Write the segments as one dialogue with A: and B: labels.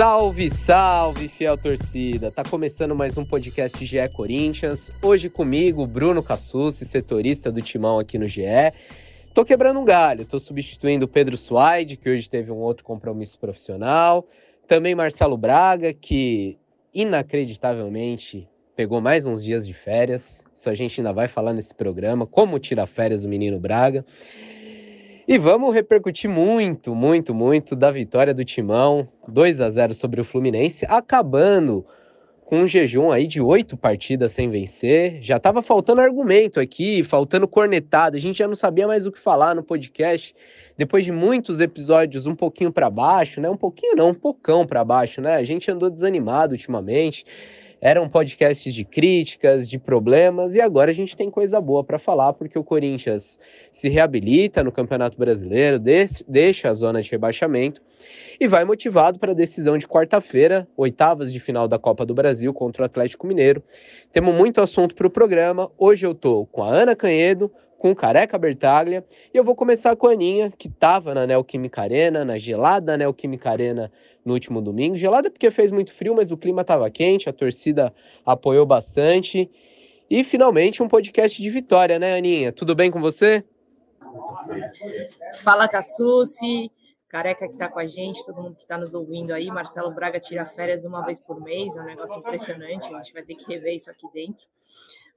A: Salve, salve, fiel torcida! Tá começando mais um podcast GE Corinthians. Hoje comigo, Bruno Cassucci, setorista do Timão aqui no GE. Tô quebrando um galho, tô substituindo o Pedro Suaide, que hoje teve um outro compromisso profissional. Também Marcelo Braga, que inacreditavelmente pegou mais uns dias de férias. Isso a gente ainda vai falar nesse programa, como tirar férias o menino Braga. E vamos repercutir muito, muito, muito da vitória do Timão, 2 a 0 sobre o Fluminense, acabando com um jejum aí de oito partidas sem vencer. Já estava faltando argumento aqui, faltando cornetada. A gente já não sabia mais o que falar no podcast. Depois de muitos episódios um pouquinho para baixo, né? Um pouquinho não, um pocão para baixo, né? A gente andou desanimado ultimamente eram podcasts de críticas, de problemas, e agora a gente tem coisa boa para falar, porque o Corinthians se reabilita no Campeonato Brasileiro, deixa a zona de rebaixamento e vai motivado para a decisão de quarta-feira, oitavas de final da Copa do Brasil contra o Atlético Mineiro. Temos muito assunto para o programa. Hoje eu estou com a Ana Canhedo, com o Careca Bertaglia. E eu vou começar com a Aninha, que estava na Neoquímica Arena, na gelada Neoquímica Arena no último domingo. Gelada porque fez muito frio, mas o clima estava quente, a torcida apoiou bastante. E finalmente um podcast de vitória, né, Aninha? Tudo bem com você?
B: Fala, Cassucci. Careca que está com a gente, todo mundo que está nos ouvindo aí. Marcelo Braga tira férias uma vez por mês, é um negócio impressionante. A gente vai ter que rever isso aqui dentro.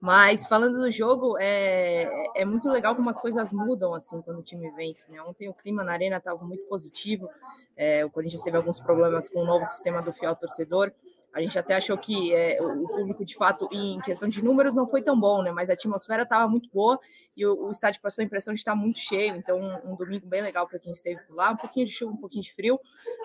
B: Mas falando do jogo, é, é muito legal como as coisas mudam assim quando o time vence. Né? Ontem o clima na arena estava muito positivo. É, o Corinthians teve alguns problemas com o novo sistema do fiel torcedor. A gente até achou que é, o público, de fato, em questão de números, não foi tão bom, né? Mas a atmosfera estava muito boa e o, o, estádio passou a impressão de estar muito cheio. Então, um, um domingo bem legal para quem esteve por lá. Um pouquinho de chuva, um pouquinho de frio.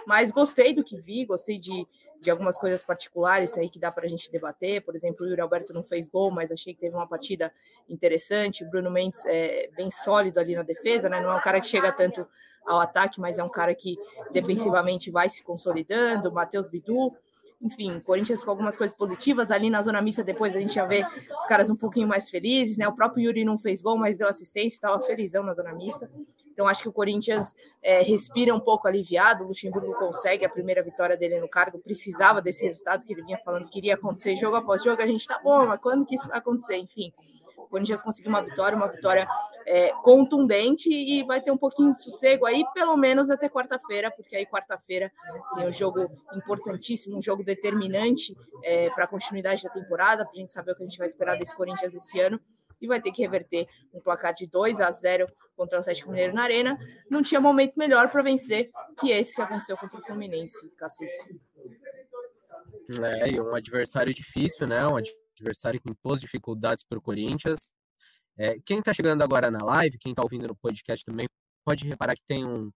B: Mas gostei do que vi, gostei de, de algumas coisas particulares aí que dá para a gente debater. Por exemplo, o Yuri Alberto não fez gol, mas achei que teve uma partida interessante. O Bruno Mendes é bem sólido ali na defesa, né? Não é um cara que chega tanto ao ataque, mas é um cara que defensivamente vai se consolidando. Matheus Bidu enfim, Corinthians com algumas coisas positivas. Ali na zona mista, depois a gente já vê os caras um pouquinho mais felizes, né? O próprio Yuri não fez gol, mas deu assistência, estava felizão na zona mista. Então acho que o Corinthians é, respira um pouco aliviado. O Luxemburgo consegue a primeira vitória dele no cargo, precisava desse resultado que ele vinha falando que iria acontecer jogo após jogo. A gente tá bom, mas quando que isso vai acontecer? Enfim. O Corinthians conseguiu uma vitória, uma vitória é, contundente e vai ter um pouquinho de sossego aí, pelo menos até quarta-feira, porque aí quarta-feira tem um jogo importantíssimo, um jogo determinante é, para a continuidade da temporada, para a gente saber o que a gente vai esperar desse Corinthians esse ano e vai ter que reverter um placar de 2 a 0 contra o Atlético Mineiro na Arena. Não tinha momento melhor para vencer que esse que aconteceu contra o Fluminense, Cassus.
A: É, e um adversário difícil, né? Um adversário que impôs dificuldades para o Corinthians. É, quem está chegando agora na live, quem está ouvindo no podcast também, pode reparar que tem um,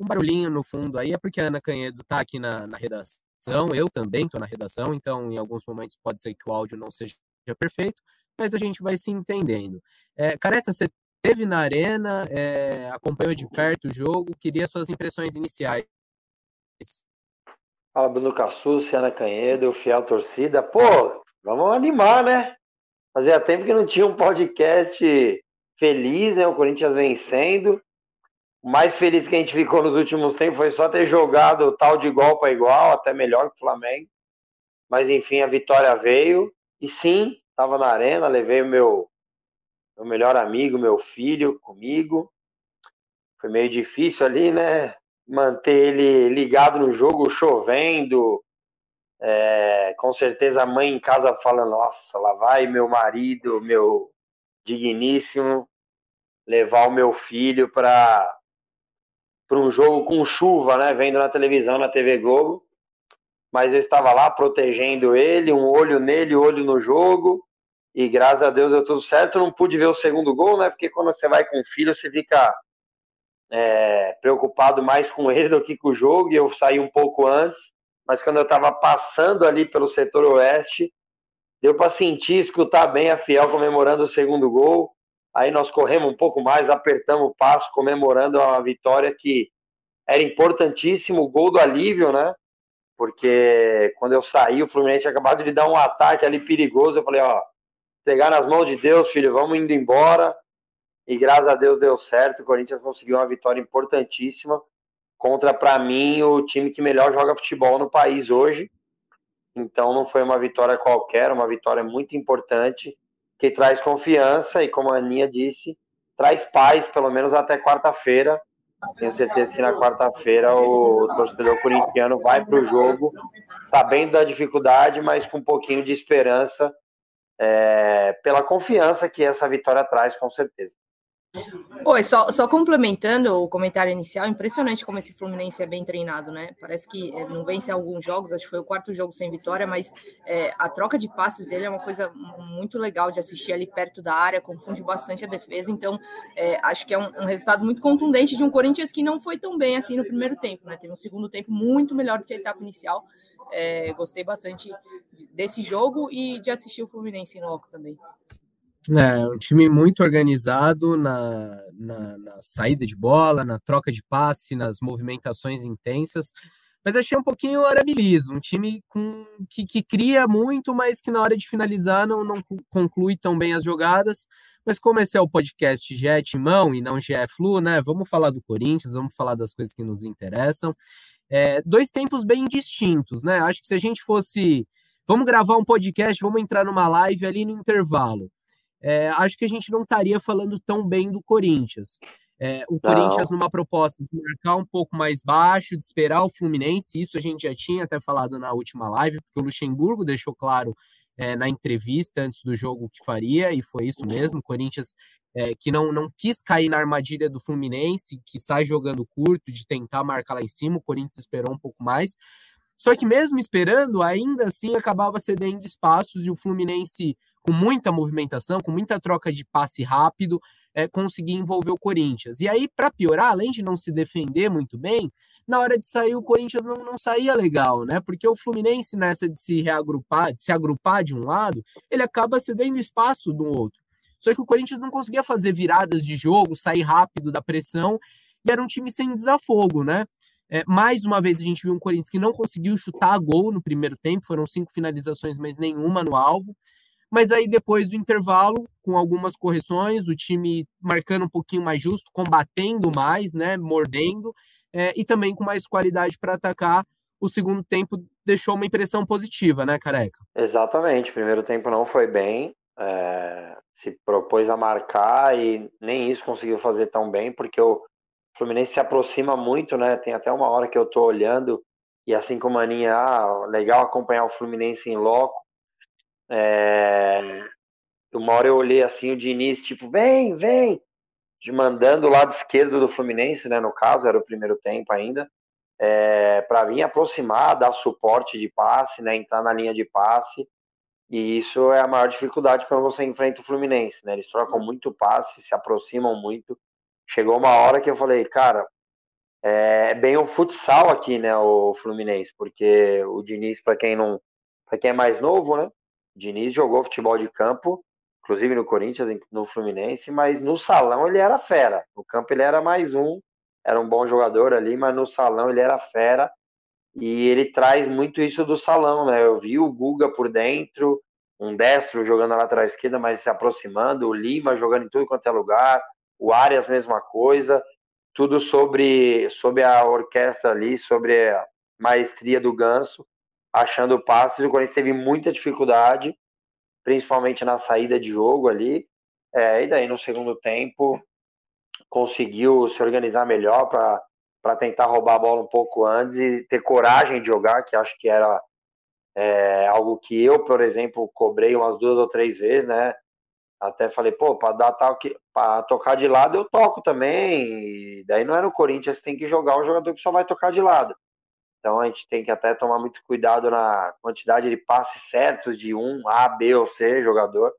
A: um barulhinho no fundo aí, é porque a Ana Canhedo está aqui na, na redação, eu também estou na redação, então em alguns momentos pode ser que o áudio não seja perfeito, mas a gente vai se entendendo. É, Careca, você esteve na arena, é, acompanhou de perto o jogo, queria suas impressões iniciais.
C: Fala, Bruno Cassu, Ana Canhedo, fiel torcida. Pô, Vamos animar, né? Fazia tempo que não tinha um podcast feliz, né? O Corinthians vencendo. O mais feliz que a gente ficou nos últimos tempos foi só ter jogado tal de igual para igual, até melhor que o Flamengo. Mas enfim, a vitória veio. E sim, estava na arena, levei o meu, meu melhor amigo, meu filho comigo. Foi meio difícil ali, né? Manter ele ligado no jogo, chovendo, é, com certeza a mãe em casa fala, nossa, lá vai meu marido, meu digníssimo, levar o meu filho para para um jogo com chuva, né? Vendo na televisão, na TV Globo. Mas eu estava lá protegendo ele, um olho nele, olho no jogo. E graças a Deus deu tudo certo. Não pude ver o segundo gol, né? Porque quando você vai com o filho, você fica é, preocupado mais com ele do que com o jogo. E eu saí um pouco antes mas quando eu estava passando ali pelo setor oeste, deu para sentir, escutar bem a Fiel comemorando o segundo gol. Aí nós corremos um pouco mais, apertamos o passo, comemorando a vitória que era importantíssimo, o gol do alívio, né? Porque quando eu saí, o Fluminense tinha acabado de dar um ataque ali perigoso. Eu falei, ó, pegar nas mãos de Deus, filho, vamos indo embora. E graças a Deus deu certo. O Corinthians conseguiu uma vitória importantíssima contra, para mim, o time que melhor joga futebol no país hoje. Então não foi uma vitória qualquer, uma vitória muito importante, que traz confiança e, como a Aninha disse, traz paz, pelo menos até quarta-feira. Tenho certeza que na quarta-feira o torcedor corintiano vai para o jogo sabendo da dificuldade, mas com um pouquinho de esperança, é, pela confiança que essa vitória traz, com certeza.
B: Oi, só, só complementando o comentário inicial, impressionante como esse Fluminense é bem treinado, né? Parece que é, não vence alguns jogos, acho que foi o quarto jogo sem vitória, mas é, a troca de passes dele é uma coisa muito legal de assistir ali perto da área, confunde bastante a defesa, então é, acho que é um, um, resultado muito contundente de um Corinthians que não foi tão bem assim no primeiro tempo, né? Teve um segundo tempo muito melhor do que a etapa inicial. É, gostei bastante desse jogo e de assistir o Fluminense em loco também.
A: É, um time muito organizado na, na, na, saída de bola, na troca de passe, nas movimentações intensas. Mas achei um pouquinho arabilismo, um time com, que, que cria muito, mas que na hora de finalizar não, não conclui tão bem as jogadas. Mas como esse é o podcast GE Timão e não GE Flu, né? Vamos falar do Corinthians, vamos falar das coisas que nos interessam. É, dois tempos bem distintos, né? Acho que se a gente fosse. Vamos gravar um podcast, vamos entrar numa live ali no intervalo é, acho que a gente não estaria falando tão bem do Corinthians. É, o não. Corinthians numa proposta de marcar um pouco mais baixo, de esperar o Fluminense, isso a gente já tinha até falado na última live, porque o Luxemburgo deixou claro é, na entrevista antes do jogo que faria, e foi isso mesmo. O Corinthians é, que não, não quis cair na armadilha do Fluminense, que sai jogando curto, de tentar marcar lá em cima, o Corinthians esperou um pouco mais. Só que mesmo esperando, ainda assim acabava cedendo espaços e o Fluminense com muita movimentação, com muita troca de passe rápido, é, conseguir envolver o Corinthians. E aí, para piorar, além de não se defender muito bem, na hora de sair o Corinthians não, não saía legal, né? Porque o Fluminense, nessa de se reagrupar, de se agrupar de um lado, ele acaba cedendo espaço do outro. Só que o Corinthians não conseguia fazer viradas de jogo, sair rápido da pressão, e era um time sem desafogo, né? É, mais uma vez a gente viu um Corinthians que não conseguiu chutar gol no primeiro tempo, foram cinco finalizações, mas nenhuma no alvo. Mas aí depois do intervalo, com algumas correções, o time marcando um pouquinho mais justo, combatendo mais, né, mordendo, é, e também com mais qualidade para atacar, o segundo tempo deixou uma impressão positiva, né, Careca?
C: Exatamente, primeiro tempo não foi bem, é, se propôs a marcar e nem isso conseguiu fazer tão bem, porque o Fluminense se aproxima muito, né, tem até uma hora que eu tô olhando, e assim como a Aninha, ah, legal acompanhar o Fluminense em loco, é... Uma hora eu olhei assim o Diniz, tipo, vem, vem, mandando o lado esquerdo do Fluminense, né? No caso, era o primeiro tempo ainda, é... para vir aproximar, dar suporte de passe, né? Entrar na linha de passe. E isso é a maior dificuldade quando você enfrenta o Fluminense, né? Eles trocam muito passe, se aproximam muito. Chegou uma hora que eu falei, cara, é bem o futsal aqui, né? O Fluminense, porque o Diniz, para quem não, para quem é mais novo, né? Diniz jogou futebol de campo, inclusive no Corinthians, no Fluminense, mas no salão ele era fera. No campo ele era mais um, era um bom jogador ali, mas no salão ele era fera. E ele traz muito isso do salão, né? Eu vi o Guga por dentro, um destro jogando na lateral esquerda, mas se aproximando, o Lima jogando em tudo quanto é lugar, o Arias mesma coisa, tudo sobre, sobre a orquestra ali, sobre a maestria do Ganso achando passes. O Corinthians teve muita dificuldade, principalmente na saída de jogo ali. É, e daí no segundo tempo conseguiu se organizar melhor para tentar roubar a bola um pouco antes e ter coragem de jogar, que acho que era é, algo que eu, por exemplo, cobrei umas duas ou três vezes, né? Até falei, pô, para dar tal que para tocar de lado eu toco também. E daí não é no Corinthians, tem que jogar um jogador que só vai tocar de lado. Então a gente tem que até tomar muito cuidado na quantidade de passes certos de um A, B ou C jogador,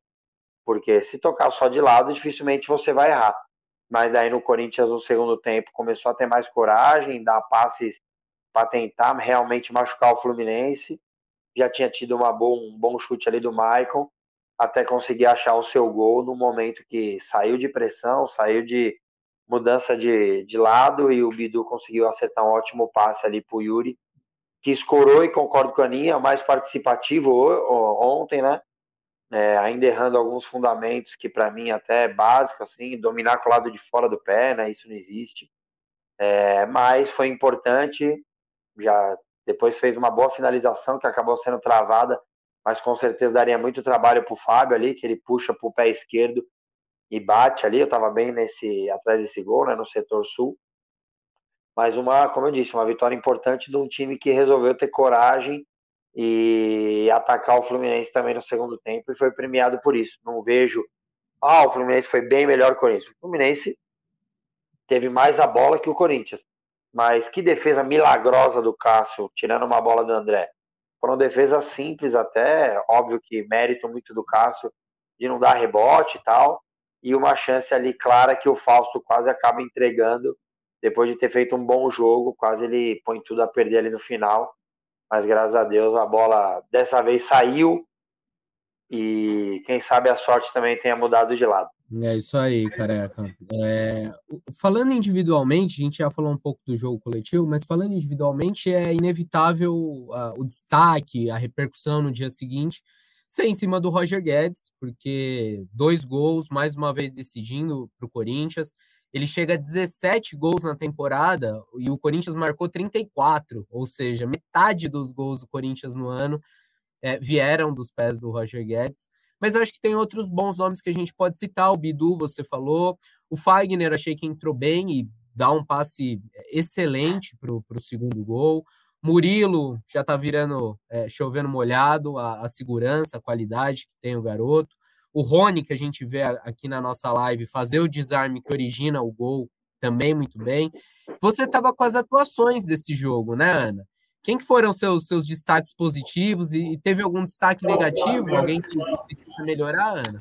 C: porque se tocar só de lado, dificilmente você vai errar. Mas daí no Corinthians, no segundo tempo, começou a ter mais coragem, dar passes para tentar realmente machucar o Fluminense. Já tinha tido uma boa, um bom chute ali do Michael, até conseguir achar o seu gol no momento que saiu de pressão, saiu de mudança de, de lado e o Bidu conseguiu acertar um ótimo passe ali para o Yuri, que escorou e concordo com a Aninha, mais participativo ontem, né? É, ainda errando alguns fundamentos que para mim até é básico, assim, dominar com o lado de fora do pé, né? Isso não existe. É, mas foi importante, já depois fez uma boa finalização que acabou sendo travada, mas com certeza daria muito trabalho para o Fábio ali, que ele puxa para o pé esquerdo e bate ali. Eu estava bem nesse atrás desse gol, né, no setor sul. Mas uma, como eu disse, uma vitória importante de um time que resolveu ter coragem e atacar o Fluminense também no segundo tempo e foi premiado por isso. Não vejo, ah, o Fluminense foi bem melhor que o Corinthians. O Fluminense teve mais a bola que o Corinthians. Mas que defesa milagrosa do Cássio, tirando uma bola do André. Foram defesas simples até, óbvio que mérito muito do Cássio de não dar rebote e tal. E uma chance ali clara que o Fausto quase acaba entregando depois de ter feito um bom jogo, quase ele põe tudo a perder ali no final mas graças a Deus a bola dessa vez saiu e quem sabe a sorte também tenha mudado de lado.
A: É isso aí, careca. É, falando individualmente, a gente já falou um pouco do jogo coletivo, mas falando individualmente, é inevitável uh, o destaque, a repercussão no dia seguinte ser em cima do Roger Guedes, porque dois gols, mais uma vez decidindo para o Corinthians. Ele chega a 17 gols na temporada e o Corinthians marcou 34, ou seja, metade dos gols do Corinthians no ano é, vieram dos pés do Roger Guedes. Mas acho que tem outros bons nomes que a gente pode citar. O Bidu, você falou. O Fagner, achei que entrou bem e dá um passe excelente para o segundo gol. Murilo já está virando é, chovendo molhado, a, a, segurança, a qualidade que tem o garoto. O Rony, que a gente vê aqui na nossa live, fazer o desarme que origina o gol também muito bem. Você estava com as atuações desse jogo, né, Ana? Quem que foram seus seus destaques positivos e, teve algum destaque negativo? Alguém que precisa melhorar, Ana?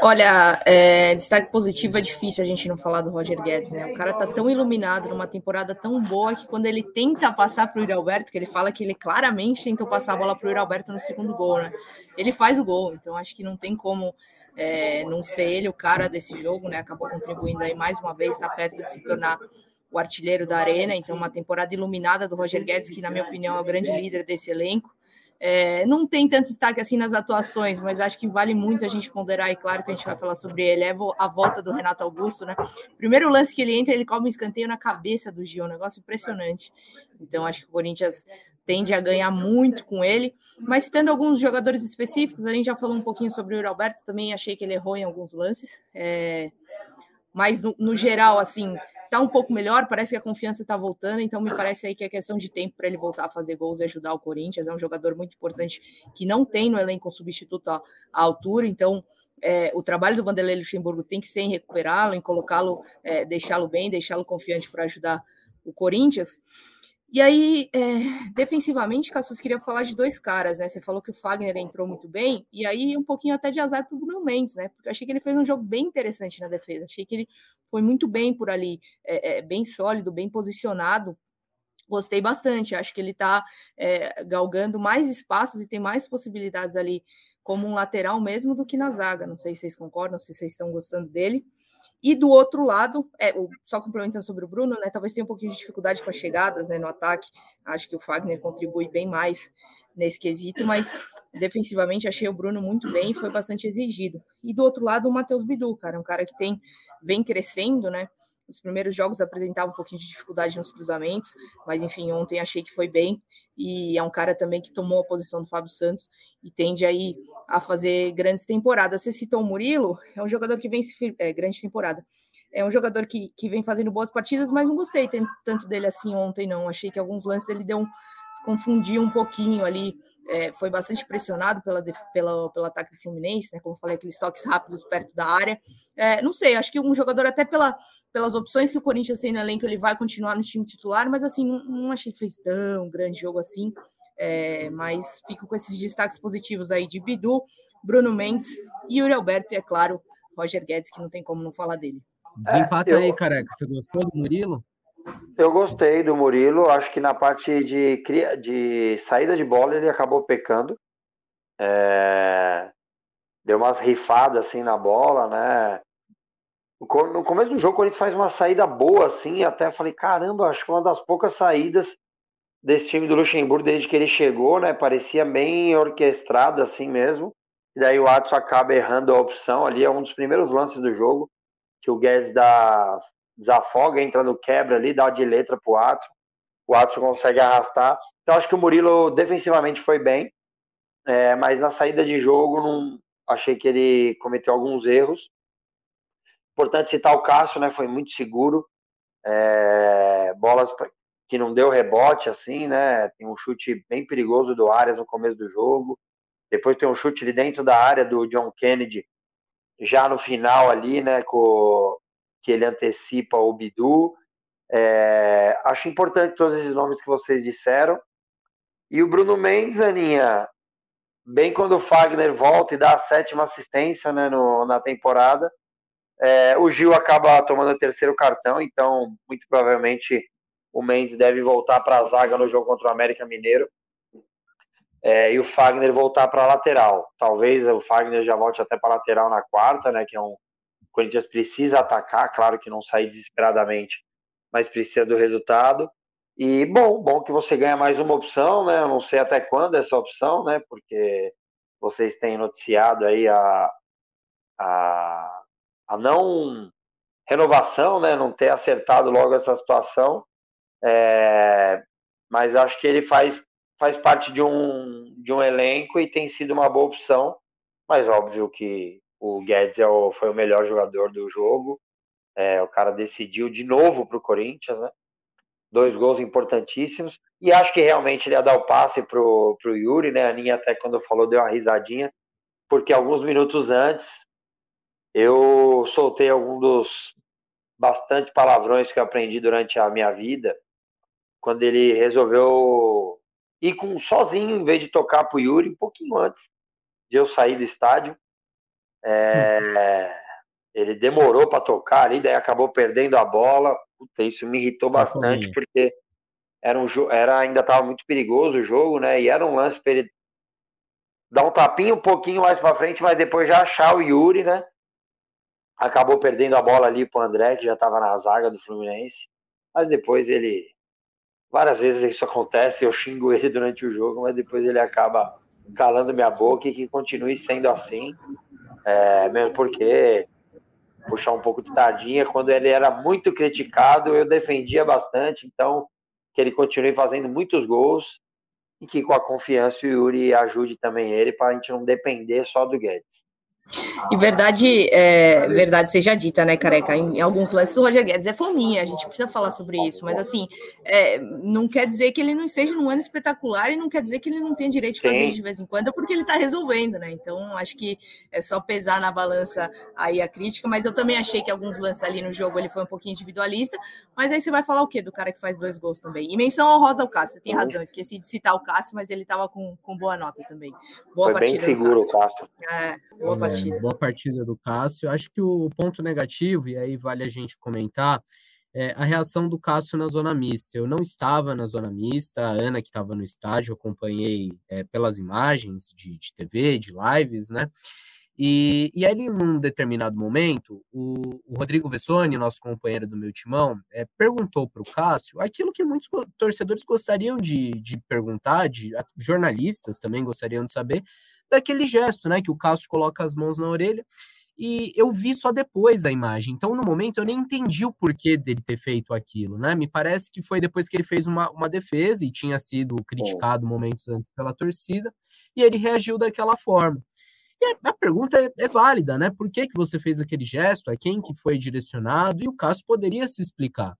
B: Olha, é, destaque positivo é difícil a gente não falar do Roger Guedes, né? O cara tá tão iluminado numa temporada tão boa que quando ele tenta passar para o Alberto, que ele fala que ele claramente tentou passar a bola para o Alberto no segundo gol, né? Ele faz o gol, então acho que não tem como é, não ser ele o cara desse jogo, né? Acabou contribuindo aí mais uma vez, está perto de se tornar o artilheiro da Arena, então uma temporada iluminada do Roger Guedes, que na minha opinião é o grande líder desse elenco. É, não tem tanto destaque assim nas atuações, mas acho que vale muito a gente ponderar, e claro que a gente vai falar sobre ele, é a volta do Renato Augusto, né? Primeiro lance que ele entra, ele come um escanteio na cabeça do Gil, um negócio impressionante. Então acho que o Corinthians tende a ganhar muito com ele, mas tendo alguns jogadores específicos, a gente já falou um pouquinho sobre o Alberto, também achei que ele errou em alguns lances, é, mas no, no geral, assim, tá um pouco melhor, parece que a confiança está voltando, então me parece aí que é questão de tempo para ele voltar a fazer gols e ajudar o Corinthians. É um jogador muito importante que não tem no elenco um substituto à, à altura, então é, o trabalho do Vanderlei Luxemburgo tem que ser em recuperá-lo, em colocá-lo, é, deixá-lo bem, deixá-lo confiante para ajudar o Corinthians. E aí, é, defensivamente, Cassus queria falar de dois caras, né? Você falou que o Fagner entrou muito bem, e aí um pouquinho até de azar para o Bruno Mendes, né? Porque eu achei que ele fez um jogo bem interessante na defesa. Achei que ele foi muito bem por ali, é, é, bem sólido, bem posicionado. Gostei bastante. Acho que ele está galgando mais espaços e tem mais possibilidades ali como um lateral mesmo do que na zaga. Não sei se vocês concordam, se vocês estão gostando dele. E do outro lado, é, só complementando sobre o Bruno, né, talvez tenha um pouquinho de dificuldade com as chegadas né, no ataque. Acho que o Fagner contribui bem mais nesse quesito, mas defensivamente achei o Bruno muito bem, foi bastante exigido. E do outro lado, o Matheus Bidu, cara, um cara que tem vem crescendo, né? Os primeiros jogos apresentava um pouquinho de dificuldade nos cruzamentos, mas enfim, ontem achei que foi bem. E é um cara também que tomou a posição do Fábio Santos e tende aí a fazer grandes temporadas. Você citou o Murilo, é um jogador que vem se é, grande temporada. É um jogador que, que vem fazendo boas partidas, mas não gostei tanto dele assim ontem, não. Achei que alguns lances ele deu um, se confundiu um pouquinho ali é, foi bastante pressionado pela, pela, pelo ataque do Fluminense, né? Como eu falei, aqueles toques rápidos perto da área. É, não sei, acho que um jogador, até pela, pelas opções que o Corinthians tem no elenco, ele vai continuar no time titular, mas assim, não, não achei que fez tão grande jogo assim. É, mas fico com esses destaques positivos aí de Bidu, Bruno Mendes, Yuri Alberto e, é claro, Roger Guedes, que não tem como não falar dele.
A: Desempata é, eu... aí, careca. Você gostou do Murilo?
C: Eu gostei do Murilo, acho que na parte de, de saída de bola ele acabou pecando. É... Deu umas rifadas assim na bola, né? No começo do jogo, o Corinthians faz uma saída boa, assim, até falei, caramba, acho que uma das poucas saídas desse time do Luxemburgo desde que ele chegou, né? Parecia bem orquestrado assim mesmo. E daí o Atos acaba errando a opção ali, é um dos primeiros lances do jogo, que o Guedes dá desafoga, entra no quebra ali, dá de letra pro Watson. O Watson consegue arrastar. Então acho que o Murilo defensivamente foi bem, é, mas na saída de jogo não achei que ele cometeu alguns erros. Importante citar o Cássio, né? Foi muito seguro. É, bolas que não deu rebote, assim, né? Tem um chute bem perigoso do Arias no começo do jogo. Depois tem um chute ali dentro da área do John Kennedy, já no final ali, né? Com, que ele antecipa o Bidu. É, acho importante todos esses nomes que vocês disseram. E o Bruno Mendes, Aninha, bem quando o Fagner volta e dá a sétima assistência né, no, na temporada. É, o Gil acaba tomando o terceiro cartão, então muito provavelmente o Mendes deve voltar para a zaga no jogo contra o América Mineiro. É, e o Fagner voltar para a lateral. Talvez o Fagner já volte até para a lateral na quarta, né? Que é um. O Corinthians precisa atacar, claro que não sair desesperadamente, mas precisa do resultado. E bom, bom que você ganha mais uma opção, né? Eu não sei até quando essa opção, né? Porque vocês têm noticiado aí a, a, a não renovação, né? Não ter acertado logo essa situação. É, mas acho que ele faz, faz parte de um, de um elenco e tem sido uma boa opção. Mas óbvio que o Guedes é o, foi o melhor jogador do jogo. É, o cara decidiu de novo para o Corinthians, né? Dois gols importantíssimos. E acho que realmente ele ia dar o passe para o Yuri, né? A Aninha até quando falou deu uma risadinha, porque alguns minutos antes eu soltei algum dos bastante palavrões que eu aprendi durante a minha vida quando ele resolveu ir com sozinho, em vez de tocar para o Yuri, um pouquinho antes de eu sair do estádio. É, ele demorou para tocar ali, daí acabou perdendo a bola. Puta, isso me irritou bastante, porque era um era ainda estava muito perigoso o jogo, né? E era um lance para ele dar um tapinho um pouquinho mais para frente, mas depois já achar o Yuri, né? Acabou perdendo a bola ali pro André, que já estava na zaga do Fluminense. Mas depois ele Várias vezes isso acontece, eu xingo ele durante o jogo, mas depois ele acaba calando minha boca e que continue sendo assim, é, mesmo porque puxar um pouco de tardinha, quando ele era muito criticado, eu defendia bastante, então que ele continue fazendo muitos gols e que com a confiança o Yuri ajude também ele para a gente não depender só do Guedes.
B: E verdade, é, verdade seja dita, né, careca? Em, alguns lances o Roger Guedes é fominha, a gente precisa falar sobre isso, mas assim, é, não quer dizer que ele não esteja num ano espetacular e não quer dizer que ele não tem direito de fazer Sim. isso de vez em quando, porque ele tá resolvendo, né? Então, acho que é só pesar na balança aí a crítica, mas eu também achei que alguns lances ali no jogo ele foi um pouquinho individualista, mas aí você vai falar o quê do cara que faz dois gols também? E menção honrosa ao Cássio, tem razão, esqueci de citar o Cássio, mas ele tava com, com boa nota também. Boa
C: foi bem seguro o Cássio.
B: É, boa
A: é,
B: partida.
A: Boa partida do Cássio. Acho que o ponto negativo, e aí vale a gente comentar, é a reação do Cássio na zona mista. Eu não estava na zona mista, a Ana, que estava no estádio, acompanhei é, pelas imagens de, de TV, de lives, né? E, e aí, num determinado momento, o, o Rodrigo Vessoni, nosso companheiro do meu timão, é, perguntou para o Cássio aquilo que muitos torcedores gostariam de, de perguntar, de, jornalistas também gostariam de saber, daquele gesto, né? Que o Cássio coloca as mãos na orelha. E eu vi só depois a imagem. Então, no momento, eu nem entendi o porquê dele ter feito aquilo, né? Me parece que foi depois que ele fez uma, uma defesa e tinha sido criticado momentos antes pela torcida, e ele reagiu daquela forma. E a, pergunta é, é, válida, né? Por que, que você fez aquele gesto? A quem que foi direcionado? E o Cássio poderia se explicar.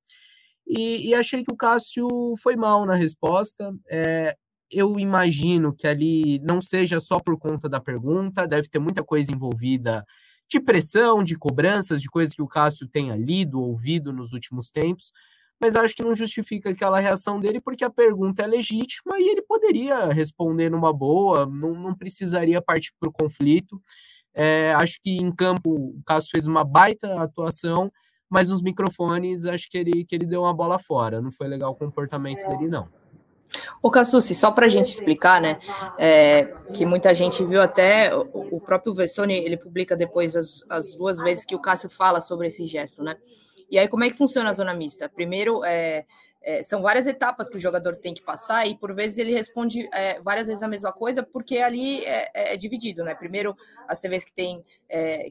A: E, e achei que o Cássio foi mal na resposta. É, eu imagino que ali não seja só por conta da pergunta, deve ter muita coisa envolvida de pressão, de cobranças, de coisas que o Cássio tenha lido, ouvido nos últimos tempos, mas acho que não justifica aquela reação dele, porque a pergunta é legítima e ele poderia responder numa boa, não, não precisaria partir para o conflito. É, acho que em campo o Cássio fez uma baita atuação, mas nos microfones acho que ele, que ele deu uma bola fora. Não foi legal o comportamento dele, não.
B: O Cassucci, só para a gente explicar, né, é, que muita gente viu até, o, o próprio Vessone, ele publica depois as, as, duas vezes que o Cássio fala sobre esse gesto, né, e aí como é que funciona a zona mista? Primeiro, é, é, são várias etapas que o jogador tem que passar e por vezes ele responde é, várias vezes a mesma coisa porque ali é, é, é dividido, né? Primeiro as TVs que tem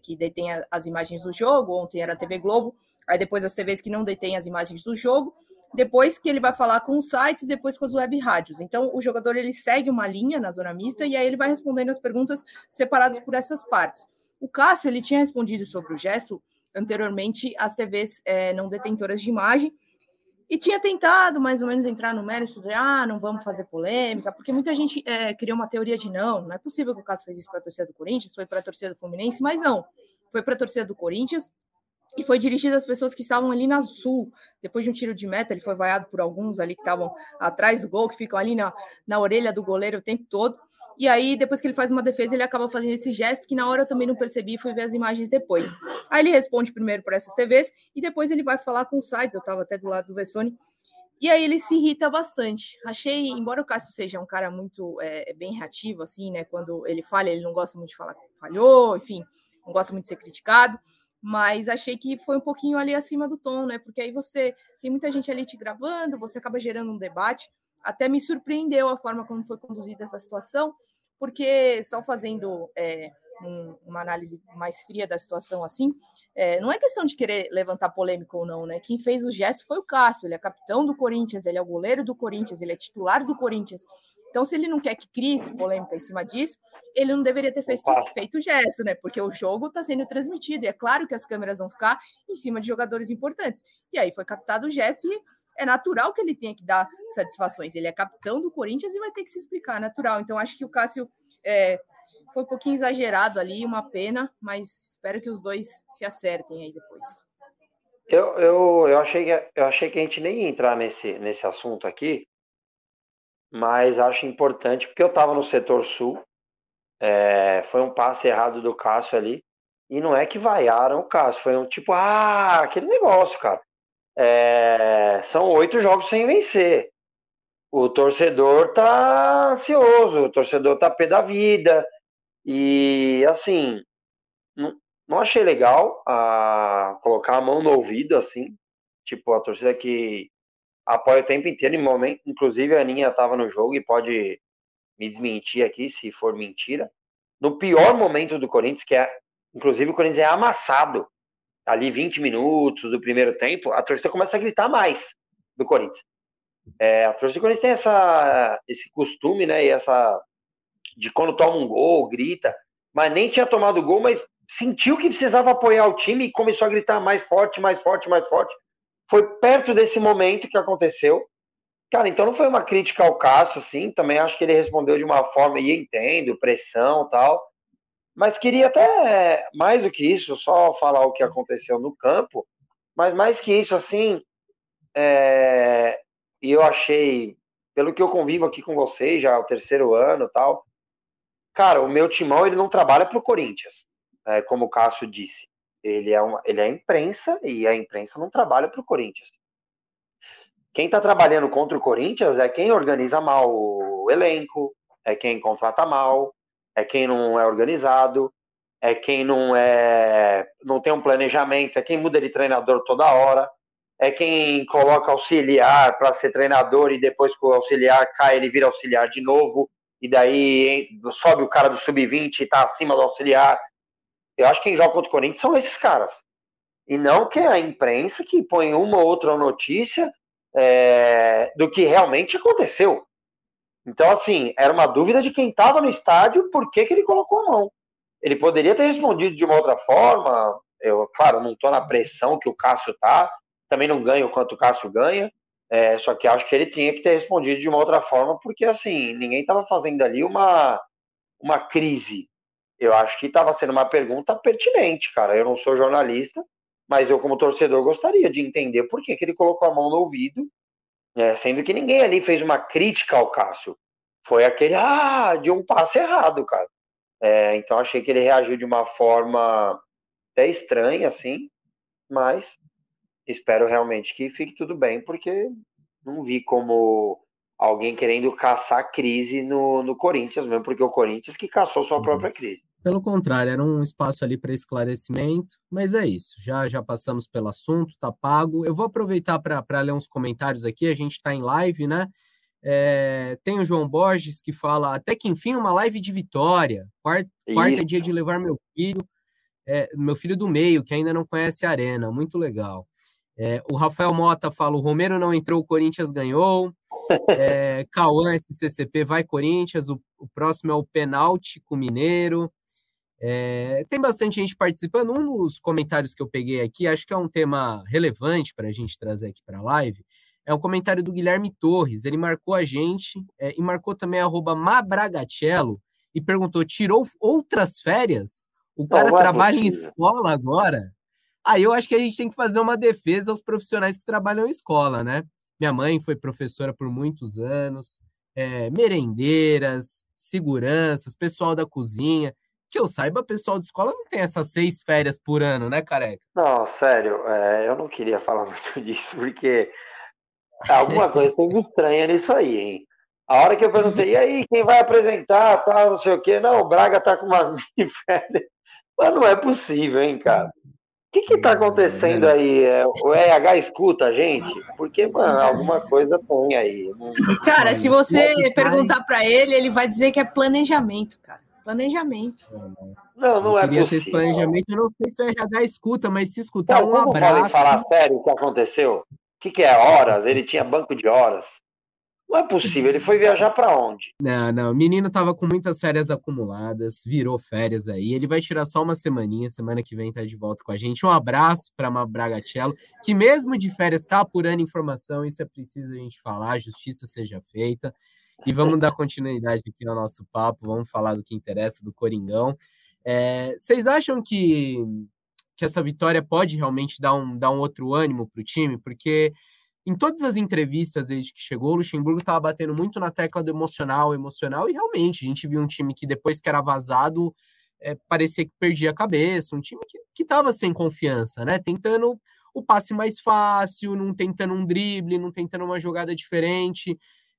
B: que detêm as imagens do jogo, ontem era a TV Globo, aí depois as TVs que não detêm as imagens do jogo, depois que ele vai falar com os sites, depois com as web rádios. Então o jogador ele segue uma linha na zona mista e aí ele vai respondendo as perguntas separadas por essas partes. O Cássio ele tinha respondido sobre o gesto anteriormente às TVs é, não detentoras de imagem e tinha tentado mais ou menos entrar no mérito de ah, não vamos fazer polêmica, porque muita gente é, criou uma teoria de não, não é possível que o Cássio fez isso para a torcida do Corinthians, foi para a torcida do Fluminense, mas não, foi para a torcida do Corinthians e foi dirigido às pessoas que estavam ali na sul. Depois de um tiro de meta, ele foi vaiado por alguns ali que estavam atrás do gol, que ficam ali na, na orelha do goleiro o tempo todo. E aí, depois que ele faz uma defesa, ele acaba fazendo esse gesto que na hora eu também não percebi fui ver as imagens depois. Aí ele responde primeiro para essas TVs e depois ele vai falar com os sites. Eu estava até do lado do Vessone. E aí ele se irrita bastante. Achei, embora o Cássio seja um cara muito é, bem reativo, assim, né? Quando ele falha, ele não gosta muito de falar que falhou, enfim, não gosta muito de ser criticado mas achei que foi um pouquinho ali acima do tom, né? Porque aí você tem muita gente ali te gravando, você acaba gerando um debate. Até me surpreendeu a forma como foi conduzida essa situação, porque só fazendo é, um, uma análise mais fria da situação assim, é, não é questão de querer levantar polêmica ou não, né? Quem fez o gesto foi o Cássio, ele é capitão do Corinthians, ele é o goleiro do Corinthians, ele é titular do Corinthians. Então, se ele não quer que crie polêmica em cima disso, ele não deveria ter feito, feito o gesto, né? Porque o jogo está sendo transmitido e é claro que as câmeras vão ficar em cima de jogadores importantes. E aí foi captado o gesto e é natural que ele tenha que dar satisfações. Ele é capitão do Corinthians e vai ter que se explicar, natural. Então, acho que o Cássio é, foi um pouquinho exagerado ali, uma pena, mas espero que os dois se acertem aí depois.
C: Eu, eu, eu, achei, que, eu achei que a gente nem ia entrar nesse, nesse assunto aqui, mas acho importante, porque eu estava no setor sul, é, foi um passe errado do Cássio ali, e não é que vaiaram o Cássio, foi um tipo, ah, aquele negócio, cara. É, são oito jogos sem vencer. O torcedor tá ansioso, o torcedor tá pé da vida. E assim, não, não achei legal a colocar a mão no ouvido, assim, tipo, a torcida que apoia o tempo inteiro, inclusive a Aninha estava no jogo e pode me desmentir aqui se for mentira. No pior momento do Corinthians, que é, inclusive o Corinthians é amassado, ali 20 minutos do primeiro tempo, a torcida começa a gritar mais do Corinthians. É, a torcida do Corinthians tem essa, esse costume, né, e essa de quando toma um gol, grita, mas nem tinha tomado gol, mas sentiu que precisava apoiar o time e começou a gritar mais forte, mais forte, mais forte. Foi perto desse momento que aconteceu. Cara, então não foi uma crítica ao Cássio, assim, também acho que ele respondeu de uma forma, e entendo, pressão tal, mas queria até, mais do que isso, só falar o que aconteceu no campo, mas mais que isso, assim, é, eu achei, pelo que eu convivo aqui com vocês, já é o terceiro ano tal, cara, o meu timão, ele não trabalha para o Corinthians, é, como o Cássio disse. Ele é, uma, ele é imprensa e a imprensa não trabalha para o Corinthians. Quem está trabalhando contra o Corinthians é quem organiza mal o elenco, é quem contrata mal, é quem não é organizado, é quem não é não tem um planejamento, é quem muda de treinador toda hora, é quem coloca auxiliar para ser treinador e depois que o auxiliar cai, ele vira auxiliar de novo, e daí sobe o cara do sub-20 e está acima do auxiliar, eu acho que quem joga contra o Corinthians são esses caras. E não que é a imprensa que põe uma ou outra notícia é, do que realmente aconteceu. Então, assim, era uma dúvida de quem estava no estádio por que, que ele colocou a mão. Ele poderia ter respondido de uma outra forma. Eu, claro, não estou na pressão que o Cássio tá, também não ganho quanto o Cássio ganha, é, só que acho que ele tinha que ter respondido de uma outra forma, porque assim, ninguém estava fazendo ali uma, uma crise eu acho que estava sendo uma pergunta pertinente, cara. Eu não sou jornalista, mas eu, como torcedor, gostaria de entender por que, que ele colocou a mão no ouvido, né, sendo que ninguém ali fez uma crítica ao Cássio. Foi aquele, ah, de um passe errado, cara. É, então achei que ele reagiu de uma forma até estranha, assim, mas espero realmente que fique tudo bem, porque não vi como alguém querendo caçar crise no, no Corinthians mesmo, porque o Corinthians que caçou sua uhum. própria crise.
A: Pelo contrário, era um espaço ali para esclarecimento, mas é isso. Já já passamos pelo assunto, tá pago. Eu vou aproveitar para ler uns comentários aqui. A gente está em live, né? É, tem o João Borges que fala até que enfim uma live de vitória. Quarta, quarta dia de levar meu filho, é, meu filho do meio que ainda não conhece a arena. Muito legal. É, o Rafael Mota fala: o Romero não entrou, o Corinthians ganhou. É, Cauã, SCCP, vai Corinthians. O, o próximo é o Penáltico Mineiro. É, tem bastante gente participando. Um dos comentários que eu peguei aqui, acho que é um tema relevante para a gente trazer aqui para a live, é o comentário do Guilherme Torres. Ele marcou a gente é, e marcou também arroba Mabragacello e perguntou: tirou outras férias? O cara Não, é trabalha em escola agora? Aí eu acho que a gente tem que fazer uma defesa aos profissionais que trabalham em escola, né? Minha mãe foi professora por muitos anos, é, merendeiras, seguranças, pessoal da cozinha que eu saiba, pessoal de escola não tem essas seis férias por ano, né, careca?
C: Não, sério, é, eu não queria falar muito disso, porque alguma coisa tem de estranha nisso aí, hein? A hora que eu perguntei, e aí, quem vai apresentar, tal, não sei o quê, não, o Braga tá com uma férias. Mas não é possível, hein, cara? O que que tá acontecendo aí? É, o RH escuta a gente? Porque, mano, alguma coisa tem aí.
B: Cara, se você perguntar para ele, ele vai dizer que é planejamento, cara. Planejamento.
C: Não, não eu é
A: queria
C: possível.
A: ter esse planejamento. Eu não sei se o RH escuta, mas se escutar, não, um abraço.
C: falar sério o que aconteceu? O que, que é horas? Ele tinha banco de horas. Não é possível. Ele foi viajar para onde?
A: Não, não. O menino tava com muitas férias acumuladas, virou férias aí. Ele vai tirar só uma semaninha. Semana que vem tá de volta com a gente. Um abraço para Mabragacello, que mesmo de férias está apurando informação. Isso é preciso a gente falar. A justiça seja feita. E vamos dar continuidade aqui ao nosso papo, vamos falar do que interessa, do Coringão. É, vocês acham que, que essa vitória pode realmente dar um, dar um outro ânimo para o time? Porque em todas as entrevistas desde que chegou, o Luxemburgo estava batendo muito na tecla do emocional, emocional, e realmente a gente viu um time que depois que era vazado, é, parecia que perdia a cabeça, um time que estava sem confiança, né? Tentando o passe mais fácil, não tentando um drible, não tentando uma jogada diferente.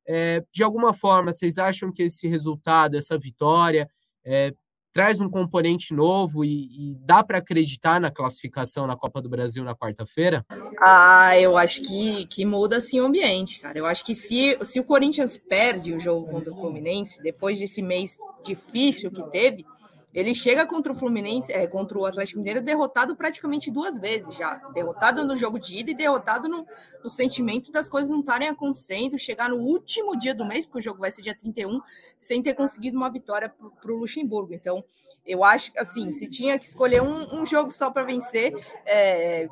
A: É, de alguma forma, vocês acham que esse resultado, essa vitória, é, traz um componente novo e, e dá para acreditar na classificação na Copa do Brasil na quarta-feira?
B: Ah, eu acho que, que muda assim o ambiente, cara. Eu acho que se, se o Corinthians perde o jogo contra o Fluminense, depois desse mês difícil que teve, ele chega contra o Fluminense, é, contra o Atlético Mineiro, derrotado praticamente duas vezes já. Derrotado no jogo de ida e derrotado no, no sentimento das coisas não estarem acontecendo, chegar no último dia do mês, porque o jogo vai ser dia 31, sem ter conseguido uma vitória para o Luxemburgo. Então, eu acho que, assim, se tinha que escolher um, um jogo só para vencer, é,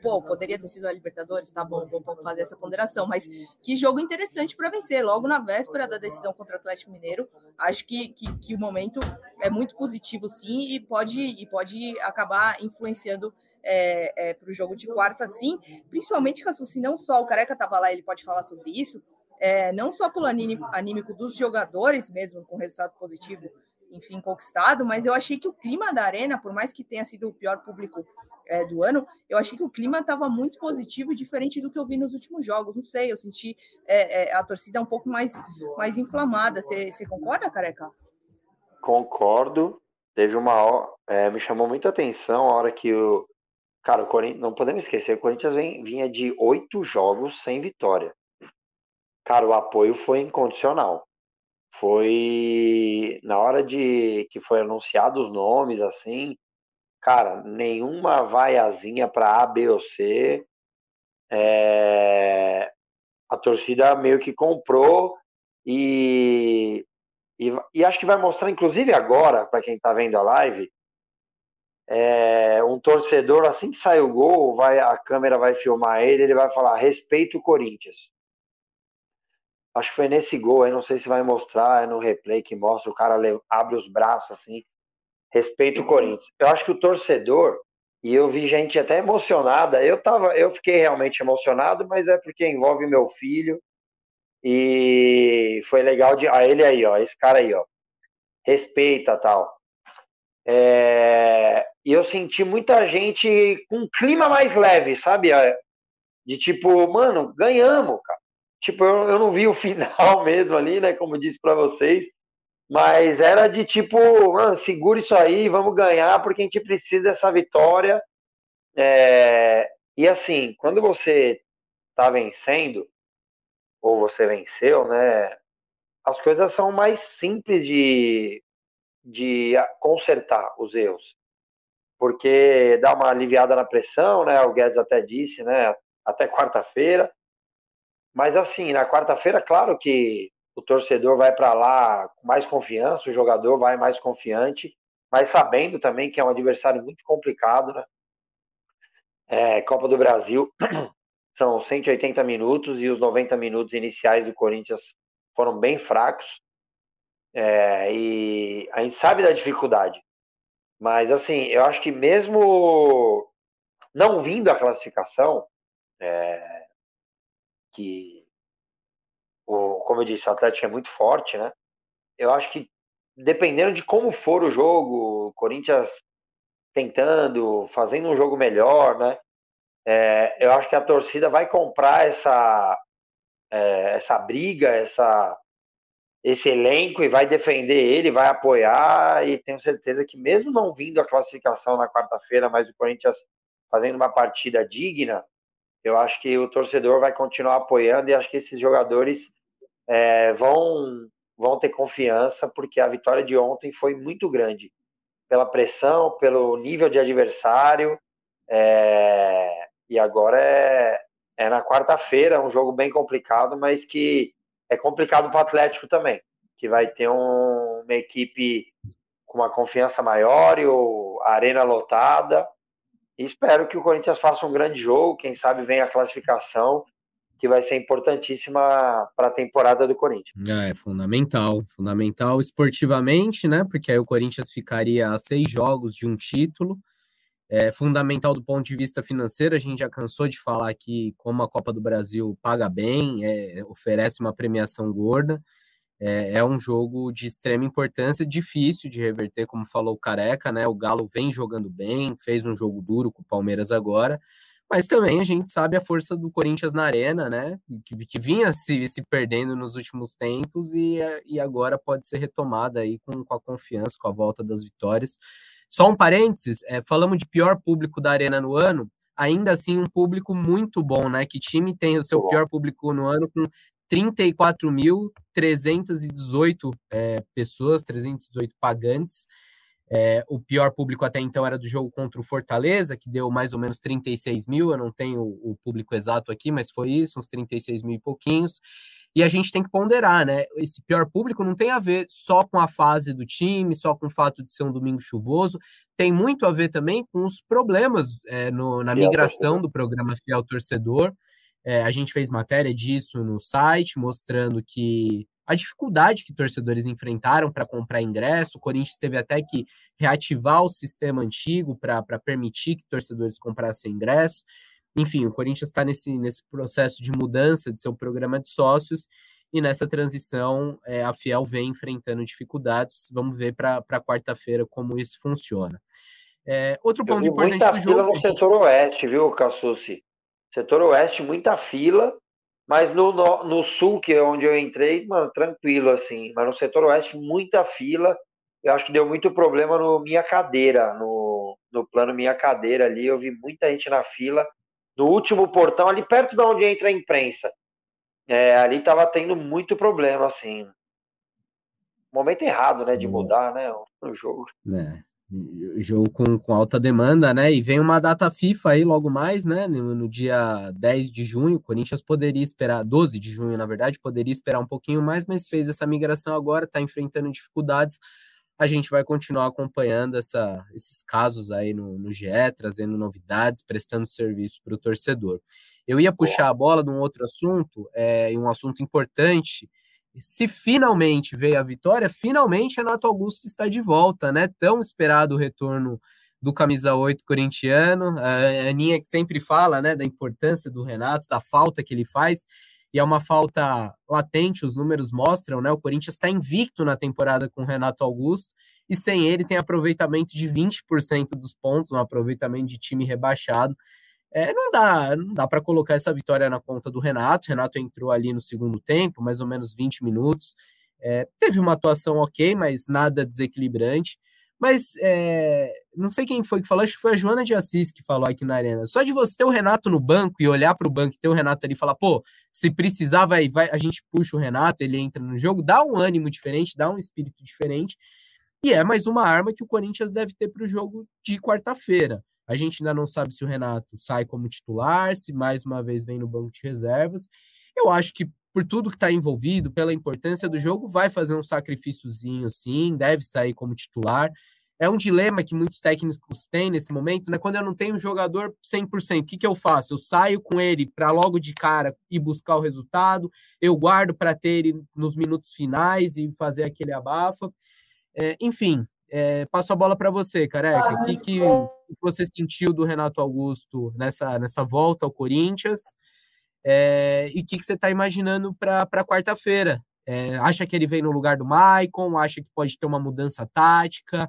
B: pô, poderia ter sido a Libertadores, tá bom, vamos fazer essa ponderação, mas que jogo interessante para vencer, logo na véspera da decisão contra o Atlético Mineiro, acho que, que, que, o momento é muito positivo sim e pode, e pode acabar influenciando é, é, para o jogo de quarta sim, principalmente, se não só o Careca estava lá, ele pode falar sobre isso, é, não só pelo anímico dos jogadores mesmo, com resultado positivo, enfim, conquistado, mas eu achei que o clima da arena, por mais que tenha sido o pior público é, do ano, eu achei que o clima estava muito positivo, diferente do que eu vi nos últimos jogos. Não sei, eu senti é, é, a torcida um pouco mais, mais inflamada. Você concorda, Careca?
C: Concordo. Teve uma é, me chamou muita atenção a hora que o cara, o Corinthians, não podemos esquecer, o Corinthians vinha de oito jogos sem vitória. Cara, o apoio foi incondicional foi na hora de que foi anunciado os nomes assim, cara, nenhuma vaiazinha para A, B ou C. É, a torcida meio que comprou e, e, e, acho que vai mostrar, inclusive agora, para quem está vendo a live, é, um torcedor, assim que sai o gol, vai, a câmera vai filmar ele, ele vai falar respeito o Corinthians acho que foi nesse gol aí, não sei se vai mostrar, é no replay que mostra o cara abre os braços assim, respeito o Corinthians. Eu acho que o torcedor, e eu vi gente até emocionada, eu tava, eu fiquei realmente emocionado, mas é porque envolve meu filho e foi legal de, ah, ele aí, ó, esse cara aí, ó, respeita tal. É, e eu senti muita gente com um clima mais leve, sabe? De tipo, mano, ganhamos, cara tipo, eu, eu não vi o final mesmo ali, né? Como disse para vocês, mas era de tipo, ah, segura isso aí, vamos ganhar, porque a gente precisa dessa vitória. É, e assim, quando você está vencendo, ou você venceu, né? As coisas são mais simples de, de consertar os erros. Porque dá uma aliviada na pressão, né? O Guedes até disse, né? Até quarta-feira. Mas assim, na quarta-feira, claro que o torcedor vai para lá com mais confiança, o jogador vai mais confiante, mas sabendo também que é um adversário muito complicado, né? É, Copa do Brasil são 180 minutos e os 90 minutos iniciais do Corinthians foram bem fracos. É, e a gente sabe da dificuldade, mas assim, eu acho que mesmo não vindo a classificação, é, que o, como eu disse, o Atlético é muito forte, né? Eu acho que dependendo de como for o jogo, o Corinthians tentando, fazendo um jogo melhor, né? É, eu acho que a torcida vai comprar essa é, essa briga, essa esse elenco e vai defender ele, vai apoiar e tenho certeza que mesmo não vindo a classificação na quarta-feira, mas o Corinthians fazendo uma partida digna, eu acho que o torcedor vai continuar apoiando e acho que esses jogadores é, vão, vão ter confiança, porque a vitória de ontem foi muito grande pela pressão, pelo nível de adversário. É, e agora é, é na quarta-feira, um jogo bem complicado, mas que é complicado para o Atlético também, que vai ter um, uma equipe com uma confiança maior e o, a arena lotada. E espero que o Corinthians faça um grande jogo, quem sabe venha a classificação que vai ser importantíssima para a temporada do Corinthians.
A: É, fundamental, fundamental esportivamente, né? Porque aí o Corinthians ficaria a seis jogos de um título. É fundamental do ponto de vista financeiro, a gente já cansou de falar que como a Copa do Brasil paga bem, é, oferece uma premiação gorda. É, é, um jogo de extrema importância, difícil de reverter, como falou o Careca, né? O Galo vem jogando bem, fez um jogo duro com o Palmeiras agora, mas também a gente sabe a força do Corinthians na arena, né? Que, que vinha se, se perdendo nos últimos tempos e, e agora pode ser retomada aí com, com a confiança, com a volta das vitórias. Só um parênteses, é, falamos de pior público da arena no ano, ainda assim um público muito bom, né? Que time tem o seu pior público no ano com 34.318 é, pessoas, 318 pagantes. É, o pior público até então era do jogo contra o Fortaleza, que deu mais ou menos 36 mil. Eu não tenho o público exato aqui, mas foi isso, uns 36 mil e pouquinhos. E a gente tem que ponderar, né? Esse pior público não tem a ver só com a fase do time, só com o fato de ser um domingo chuvoso, tem muito a ver também com os problemas é, no, na migração do programa Fiel Torcedor. É, a gente fez matéria disso no site, mostrando que a dificuldade que torcedores enfrentaram para comprar ingresso. O Corinthians teve até que reativar o sistema antigo para permitir que torcedores comprassem ingresso. Enfim, o Corinthians está nesse, nesse processo de mudança de seu programa de sócios e nessa transição é, a Fiel vem enfrentando dificuldades. Vamos ver para quarta-feira como isso funciona. É, outro ponto importante
C: do jogo. No setor oeste, viu, Cassucci? Setor oeste, muita fila mas no, no, no, sul, que é onde eu entrei, mano, tranquilo, assim. Mas no setor oeste, muita fila. Eu acho que deu muito problema no Minha Cadeira, no, no plano Minha Cadeira ali. Eu vi muita gente na fila. No último portão, ali perto de onde entra a imprensa. É, ali tava tendo muito problema, assim. Momento errado, né, de mudar, né, o jogo.
A: É jogo com, com alta demanda, né? E vem uma data FIFA aí logo mais, né? No, no, dia 10 de junho, o Corinthians poderia esperar, 12 de junho, na verdade, poderia esperar um pouquinho mais, mas fez essa migração agora, está enfrentando dificuldades. A gente vai continuar acompanhando essa, esses casos aí no, no GE, trazendo novidades, prestando serviço para o torcedor. Eu ia puxar a bola de um outro assunto, é, um assunto importante, se finalmente veio a vitória, finalmente Renato Augusto está de volta, né? Tão esperado o retorno do camisa 8 corintiano. A Aninha que sempre fala, né, da importância do Renato, da falta que ele faz, e é uma falta latente, os números mostram, né? O Corinthians está invicto na temporada com o Renato Augusto, e sem ele tem aproveitamento de 20% dos pontos, um aproveitamento de time rebaixado. É, não dá, não dá para colocar essa vitória na conta do Renato. Renato entrou ali no segundo tempo, mais ou menos 20 minutos. É, teve uma atuação ok, mas nada desequilibrante. Mas é, não sei quem foi que falou, acho que foi a Joana de Assis que falou aqui na arena. Só de você ter o Renato no banco e olhar para o banco e ter o Renato ali e falar, pô, se precisar, vai, vai, a gente puxa o Renato, ele entra no jogo, dá um ânimo diferente, dá um espírito diferente. E é mais uma arma que o Corinthians deve ter para o jogo de quarta-feira. A gente ainda não sabe se o Renato sai como titular, se mais uma vez vem no banco de reservas. Eu acho que por tudo que está envolvido, pela importância do jogo, vai fazer um sacrifíciozinho, sim, deve sair como titular. É um dilema que muitos técnicos têm nesse momento, né? Quando eu não tenho um jogador 100%, o que, que eu faço? Eu saio com ele para logo de cara e buscar o resultado, eu guardo para ter ele nos minutos finais e fazer aquele abafa. É, enfim, é, passo a bola para você, Careca. O que, que você sentiu do Renato Augusto nessa, nessa volta ao Corinthians? É, e o que, que você está imaginando para quarta-feira? É, acha que ele vem no lugar do Maicon? Acha que pode ter uma mudança tática? O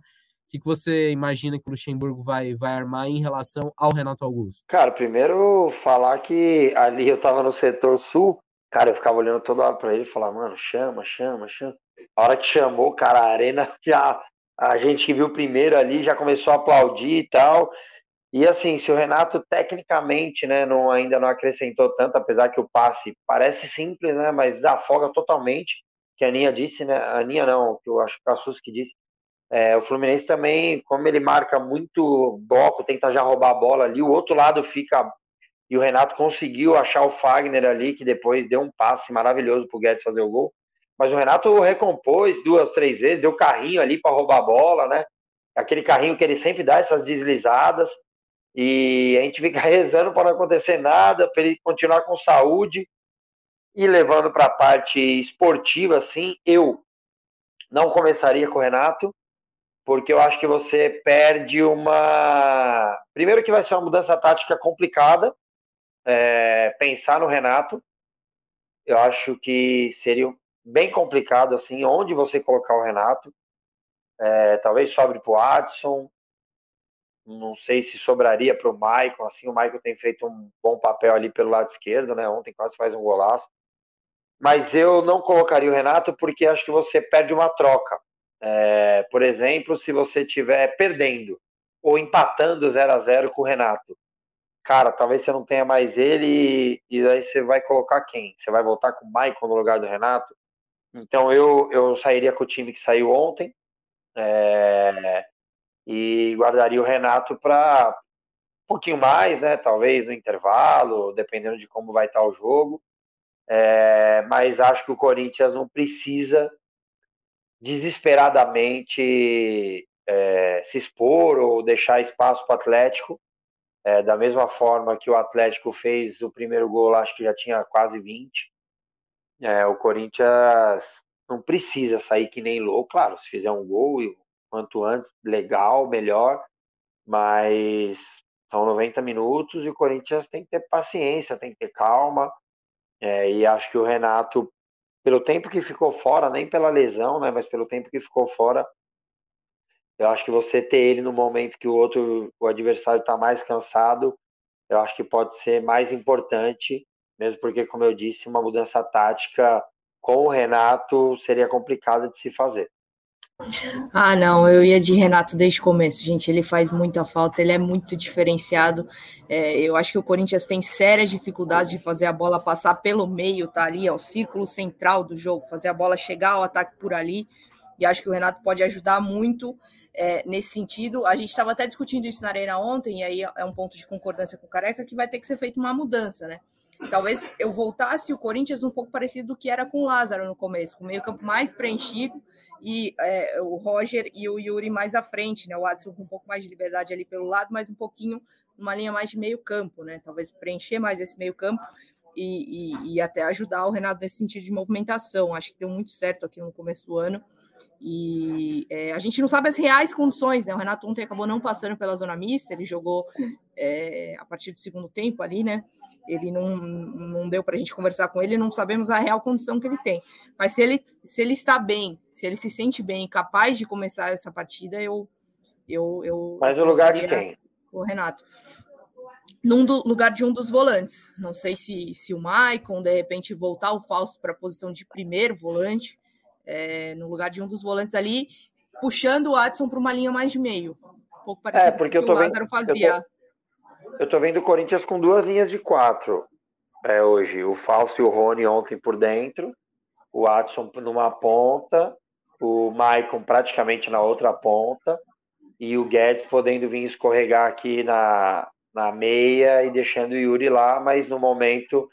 A: que, que você imagina que o Luxemburgo vai, vai armar em relação ao Renato Augusto?
C: Cara, primeiro falar que ali eu estava no setor sul, cara, eu ficava olhando toda hora para ele e falava, mano, chama, chama, chama. A hora que chamou, cara, a arena já. A gente que viu primeiro ali já começou a aplaudir e tal. E assim, se o Renato tecnicamente né, não, ainda não acrescentou tanto, apesar que o passe parece simples, né, mas desafoga totalmente, que a Aninha disse, né? A Aninha não, que eu acho que o Cassus que disse. É, o Fluminense também, como ele marca muito bloco, tenta já roubar a bola ali, o outro lado fica. E o Renato conseguiu achar o Fagner ali, que depois deu um passe maravilhoso pro Guedes fazer o gol. Mas o Renato recompôs duas, três vezes, deu carrinho ali para roubar a bola, né? Aquele carrinho que ele sempre dá, essas deslizadas. E a gente fica rezando para não acontecer nada, para ele continuar com saúde. E levando para a parte esportiva, assim, eu não começaria com o Renato, porque eu acho que você perde uma. Primeiro, que vai ser uma mudança tática complicada. É, pensar no Renato, eu acho que seria bem complicado, assim, onde você colocar o Renato. É, talvez sobre para o Adson, não sei se sobraria para o Maicon, assim, o Maicon tem feito um bom papel ali pelo lado esquerdo, né? Ontem quase faz um golaço. Mas eu não colocaria o Renato porque acho que você perde uma troca. É, por exemplo, se você estiver perdendo ou empatando 0 a 0 com o Renato, cara, talvez você não tenha mais ele e, aí você vai colocar quem? Você vai voltar com o Maicon no lugar do Renato? Então eu, eu sairia com o time que saiu ontem. É, e guardaria o Renato para um pouquinho mais, né? Talvez no intervalo, dependendo de como vai estar o jogo. É, mas acho que o Corinthians não precisa desesperadamente é, se expor ou deixar espaço para o Atlético. É, da mesma forma que o Atlético fez o primeiro gol, acho que já tinha quase 20. É, o Corinthians não precisa sair que nem louco, claro, se fizer um gol quanto antes, legal, melhor, mas são 90 minutos e o Corinthians tem que ter paciência, tem que ter calma. É, e acho que o Renato, pelo tempo que ficou fora, nem pela lesão, né, mas pelo tempo que ficou fora, eu acho que você ter ele no momento que o outro, o adversário está mais cansado, eu acho que pode ser mais importante, mesmo porque, como eu disse, uma mudança tática com o Renato seria complicada de se fazer.
B: Ah, não, eu ia de Renato desde o começo, gente. Ele faz muita falta, ele é muito diferenciado. É, eu acho que o Corinthians tem sérias dificuldades de fazer a bola passar pelo meio, tá ali, é o círculo central do jogo, fazer a bola chegar ao ataque por ali. E acho que o Renato pode ajudar muito é, nesse sentido. A gente estava até discutindo isso na Arena ontem, e aí é um ponto de concordância com o Careca que vai ter que ser feita uma mudança, né? Talvez eu voltasse o Corinthians um pouco parecido do que era com o Lázaro no começo, com o meio-campo mais preenchido e é, o Roger e o Yuri mais à frente, né? O Adson com um pouco mais de liberdade ali pelo lado, mas um pouquinho numa linha mais de meio-campo, né? Talvez preencher mais esse meio-campo. E, e, e até ajudar o Renato nesse sentido de movimentação. Acho que deu muito certo aqui no começo do ano. E é, a gente não sabe as reais condições, né? O Renato ontem acabou não passando pela zona mista, ele jogou é, a partir do segundo tempo ali, né? ele não, não deu para a gente conversar com ele, não sabemos a real condição que ele tem. Mas se ele, se ele está bem, se ele se sente bem, capaz de começar essa partida, eu. eu, eu
C: Mas o lugar de quem?
B: O Renato. Num do, lugar de um dos volantes. Não sei se, se o Maicon, de repente, voltar o Fausto para a posição de primeiro volante. É, no lugar de um dos volantes ali, puxando o Adson para uma linha mais de meio. Um pouco parecido é, porque com o que o Lázaro vendo, fazia.
C: Eu tô vendo o Corinthians com duas linhas de quatro é, hoje. O Falso e o Rony ontem por dentro, o Adson numa ponta, o Maicon praticamente na outra ponta, e o Guedes podendo vir escorregar aqui na, na meia e deixando o Yuri lá, mas no momento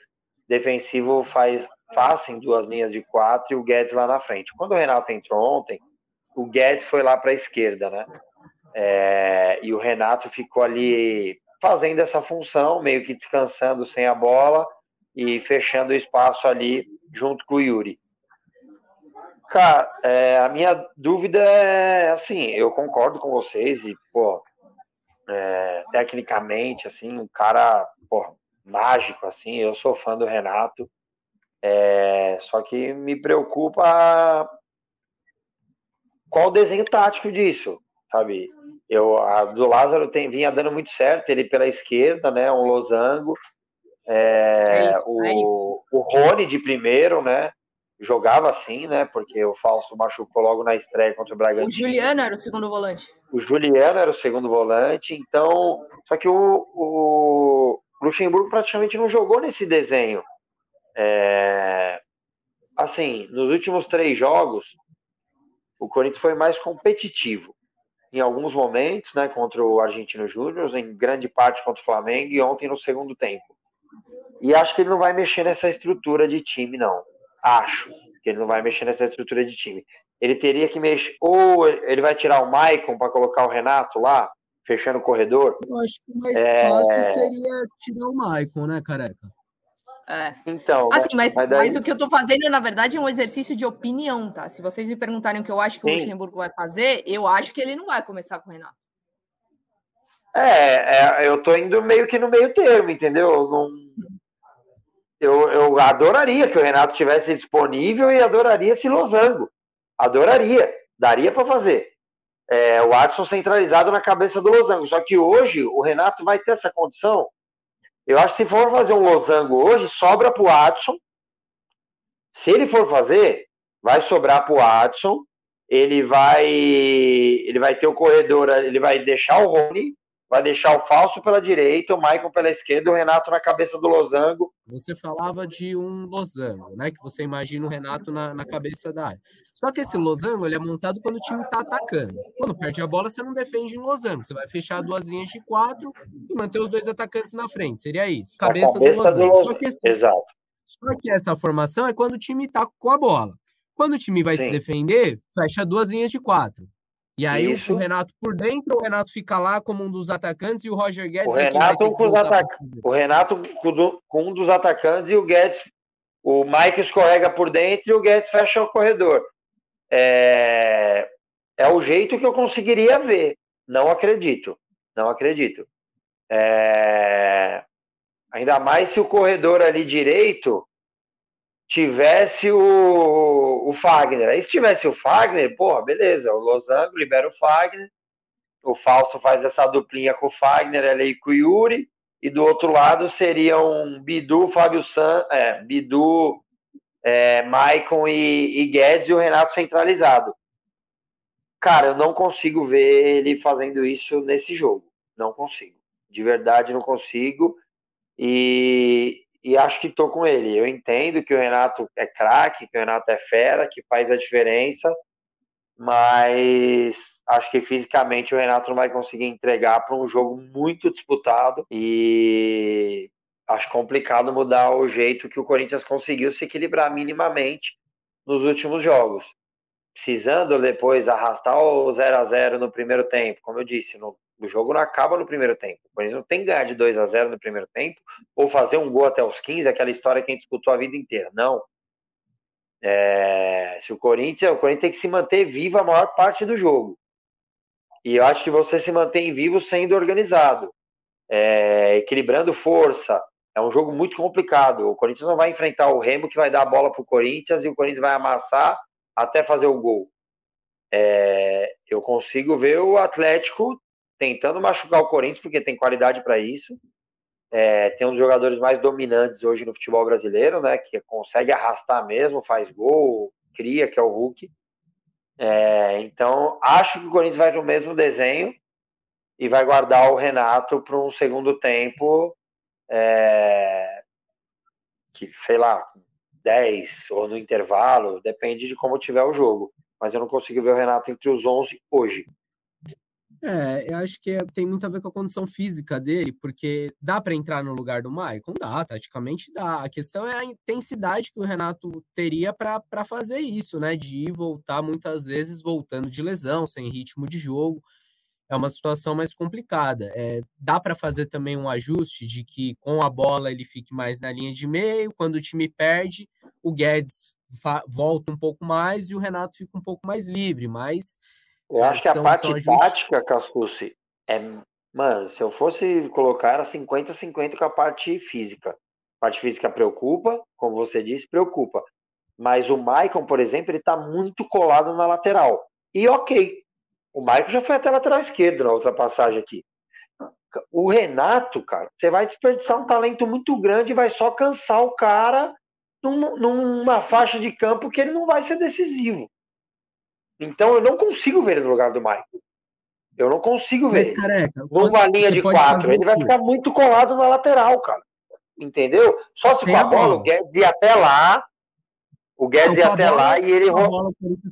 C: defensivo faz fazem duas linhas de quatro e o Guedes lá na frente. Quando o Renato entrou ontem, o Guedes foi lá para a esquerda, né? É, e o Renato ficou ali fazendo essa função, meio que descansando sem a bola e fechando o espaço ali junto com o Yuri. Cara, é, a minha dúvida é assim, eu concordo com vocês e, pô, é, tecnicamente, assim, um cara, pô, mágico, assim, eu sou fã do Renato, é, só que me preocupa qual o desenho tático disso, sabe? Eu, a do Lázaro tem, vinha dando muito certo, ele pela esquerda, né? Um losango. É, é isso, o, é o Rony de primeiro, né? Jogava assim, né? Porque o Falso machucou logo na estreia contra o Bragantino. O
B: Juliano era o segundo volante.
C: O Juliano era o segundo volante, então. Só que o, o Luxemburgo praticamente não jogou nesse desenho. É, assim, nos últimos três jogos, o Corinthians foi mais competitivo. Em alguns momentos, né, contra o Argentino Júnior, em grande parte contra o Flamengo e ontem no segundo tempo. E acho que ele não vai mexer nessa estrutura de time, não. Acho que ele não vai mexer nessa estrutura de time. Ele teria que mexer. Ou ele vai tirar o Maicon para colocar o Renato lá, fechando o corredor.
D: Eu acho que o mais é... fácil seria tirar o Maicon, né, careca?
B: É. Então. Assim, mas, mas, daí... mas, o que eu estou fazendo, na verdade, é um exercício de opinião, tá? Se vocês me perguntarem o que eu acho que Sim. o Luxemburgo vai fazer, eu acho que ele não vai começar com o Renato.
C: É, é eu tô indo meio que no meio termo, entendeu? Não... Eu, eu adoraria que o Renato tivesse disponível e adoraria esse losango. Adoraria. Daria para fazer. É, o Adson centralizado na cabeça do losango. Só que hoje o Renato vai ter essa condição eu acho que se for fazer um losango hoje, sobra para o Adson. Se ele for fazer, vai sobrar para o Adson. Ele vai, ele vai ter o corredor, ele vai deixar o Rony vai deixar o falso pela direita, o Maicon pela esquerda, o Renato na cabeça do losango.
D: Você falava de um losango, né? Que você imagina o Renato na, na cabeça da área. Só que esse losango ele é montado quando o time está atacando. Quando perde a bola, você não defende em losango. Você vai fechar duas linhas de quatro e manter os dois atacantes na frente. Seria isso.
C: Cabeça, cabeça do losango. Do losango. Só que, assim, Exato.
D: Só que essa formação é quando o time está com a bola. Quando o time vai Sim. se defender, fecha duas linhas de quatro. E aí Isso. o Renato por dentro, o Renato fica lá como um dos atacantes e o Roger Guedes
C: o Renato é com os atac... O Renato com um dos atacantes e o Guedes, o Mike escorrega por dentro e o Guedes fecha o corredor. É, é o jeito que eu conseguiria ver. Não acredito. Não acredito. É... Ainda mais se o corredor ali direito tivesse o, o Fagner. Aí se tivesse o Fagner, porra, beleza, o Losango libera o Fagner, o Falso faz essa duplinha com o Fagner ali com o Yuri, e do outro lado seriam Bidu, Fábio San, é, Bidu, é, Maicon e, e Guedes e o Renato centralizado. Cara, eu não consigo ver ele fazendo isso nesse jogo. Não consigo. De verdade, não consigo. E, e acho que estou com ele. Eu entendo que o Renato é craque, que o Renato é fera, que faz a diferença, mas acho que fisicamente o Renato não vai conseguir entregar para um jogo muito disputado e acho complicado mudar o jeito que o Corinthians conseguiu se equilibrar minimamente nos últimos jogos. Precisando depois arrastar o 0 a 0 no primeiro tempo, como eu disse, no o jogo não acaba no primeiro tempo. O Corinthians não tem que ganhar de 2 a 0 no primeiro tempo ou fazer um gol até os 15, aquela história que a gente discutiu a vida inteira. Não. É, se o Corinthians, o Corinthians tem que se manter vivo a maior parte do jogo. E eu acho que você se mantém vivo sendo organizado, é, equilibrando força. É um jogo muito complicado. O Corinthians não vai enfrentar o Remo que vai dar a bola para o Corinthians e o Corinthians vai amassar até fazer o gol. É, eu consigo ver o Atlético tentando machucar o Corinthians, porque tem qualidade para isso. É, tem um dos jogadores mais dominantes hoje no futebol brasileiro, né? Que consegue arrastar mesmo, faz gol, cria, que é o Hulk. É, então, acho que o Corinthians vai no mesmo desenho e vai guardar o Renato para um segundo tempo é, que, sei lá, 10 ou no intervalo, depende de como tiver o jogo. Mas eu não consigo ver o Renato entre os 11 hoje.
A: É, eu acho que é, tem muito a ver com a condição física dele, porque dá para entrar no lugar do Maicon? Dá, taticamente dá. A questão é a intensidade que o Renato teria para fazer isso, né? De ir voltar muitas vezes voltando de lesão, sem ritmo de jogo. É uma situação mais complicada. É, dá para fazer também um ajuste de que com a bola ele fique mais na linha de meio, quando o time perde, o Guedes volta um pouco mais e o Renato fica um pouco mais livre, mas
C: eu acho que a parte tática, Cascucci, é. Mano, se eu fosse colocar, era 50-50 com a parte física. A parte física preocupa, como você disse, preocupa. Mas o Maicon, por exemplo, ele tá muito colado na lateral. E ok, o Maicon já foi até lateral esquerdo na outra passagem aqui. O Renato, cara, você vai desperdiçar um talento muito grande e vai só cansar o cara num, numa faixa de campo que ele não vai ser decisivo. Então eu não consigo ver ele no lugar do Michael. Eu não consigo ver. Mas, careca, numa pode, linha de quatro. Ele vai ficar muito colado na lateral, cara. Entendeu? Só se com a bola, o Guedes ia até lá. O Guedes então, ia até bola, lá e ele.
A: A bola,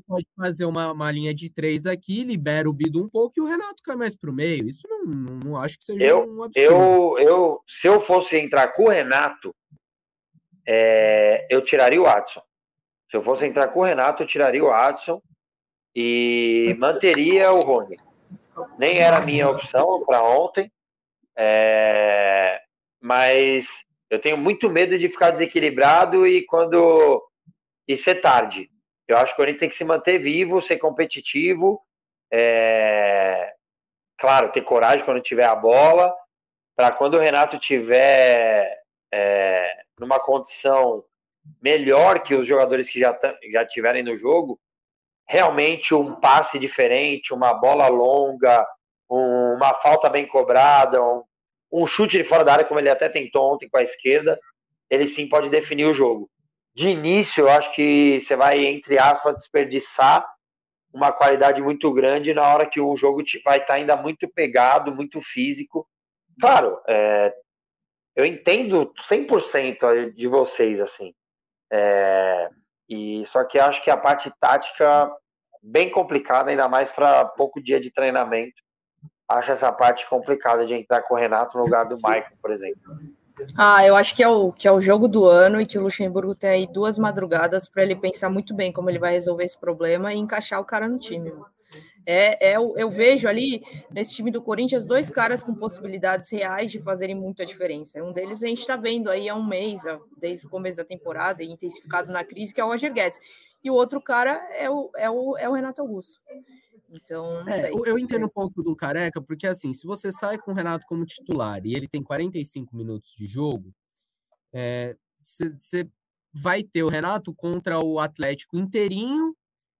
A: pode fazer uma, uma linha de três aqui, libera o Bido um pouco e o Renato cai mais pro meio. Isso não, não, não acho que seja
C: eu,
A: um absurdo.
C: Eu, eu, se eu fosse entrar com o Renato, é, eu tiraria o Adson. Se eu fosse entrar com o Renato, eu tiraria o Adson e manteria o Rony. Nem era a minha opção para ontem, é, mas eu tenho muito medo de ficar desequilibrado e quando e ser tarde. Eu acho que o Corinthians tem que se manter vivo, ser competitivo, é, claro, ter coragem quando tiver a bola, para quando o Renato tiver é, numa condição melhor que os jogadores que já, já tiverem no jogo, realmente um passe diferente, uma bola longa, um, uma falta bem cobrada, um, um, chute de fora da área, como ele até tentou ontem com a esquerda, ele sim pode definir o jogo. De início, eu acho que você vai, entre aspas, desperdiçar uma qualidade muito grande na hora que o jogo vai estar ainda muito pegado, muito físico. Claro, é, eu entendo 100% de vocês, assim. É, e só que acho que a parte tática bem complicada, ainda mais para pouco dia de treinamento. Acho essa parte complicada de entrar com o Renato no lugar do Michael, por exemplo.
B: Ah, eu acho que é o que é o jogo do ano e que o Luxemburgo tem aí duas madrugadas para ele pensar muito bem como ele vai resolver esse problema e encaixar o cara no time. Mano. É, é, eu vejo ali nesse time do Corinthians dois caras com possibilidades reais de fazerem muita diferença. Um deles a gente está vendo aí há um mês, desde o começo da temporada, intensificado na crise, que é o Roger Guedes. E o outro cara é o, é o, é o Renato Augusto. Então,
A: é,
B: sei.
A: Eu entendo um pouco do Careca, porque assim, se você sai com o Renato como titular e ele tem 45 minutos de jogo, você é, vai ter o Renato contra o Atlético inteirinho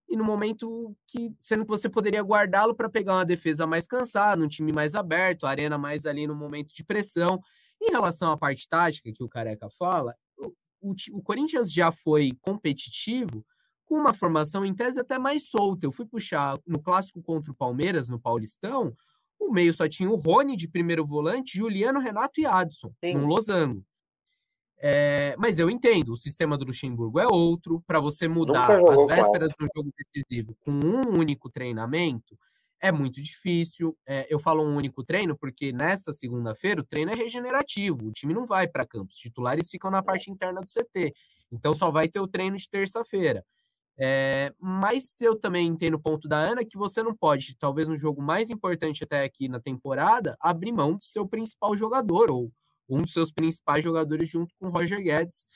A: e no momento que, sendo que você poderia guardá-lo para pegar uma defesa mais cansada, um time mais aberto, a arena mais ali no momento de pressão. Em relação à parte tática que o Careca fala, o, o, o Corinthians já foi competitivo com uma formação em tese até mais solta. Eu fui puxar no clássico contra o Palmeiras, no Paulistão, o meio só tinha o Rony de primeiro volante, Juliano, Renato e Adson, Sim. no losango. É, mas eu entendo, o sistema do Luxemburgo é outro. Para você mudar as vésperas do jogo decisivo com um único treinamento é muito difícil. É, eu falo um único treino porque nessa segunda-feira o treino é regenerativo. O time não vai para campo, os titulares ficam na parte interna do CT. Então só vai ter o treino de terça-feira. É, mas eu também entendo o ponto da Ana que você não pode, talvez no jogo mais importante até aqui na temporada, abrir mão do seu principal jogador ou um dos seus principais jogadores junto com o Roger Guedes.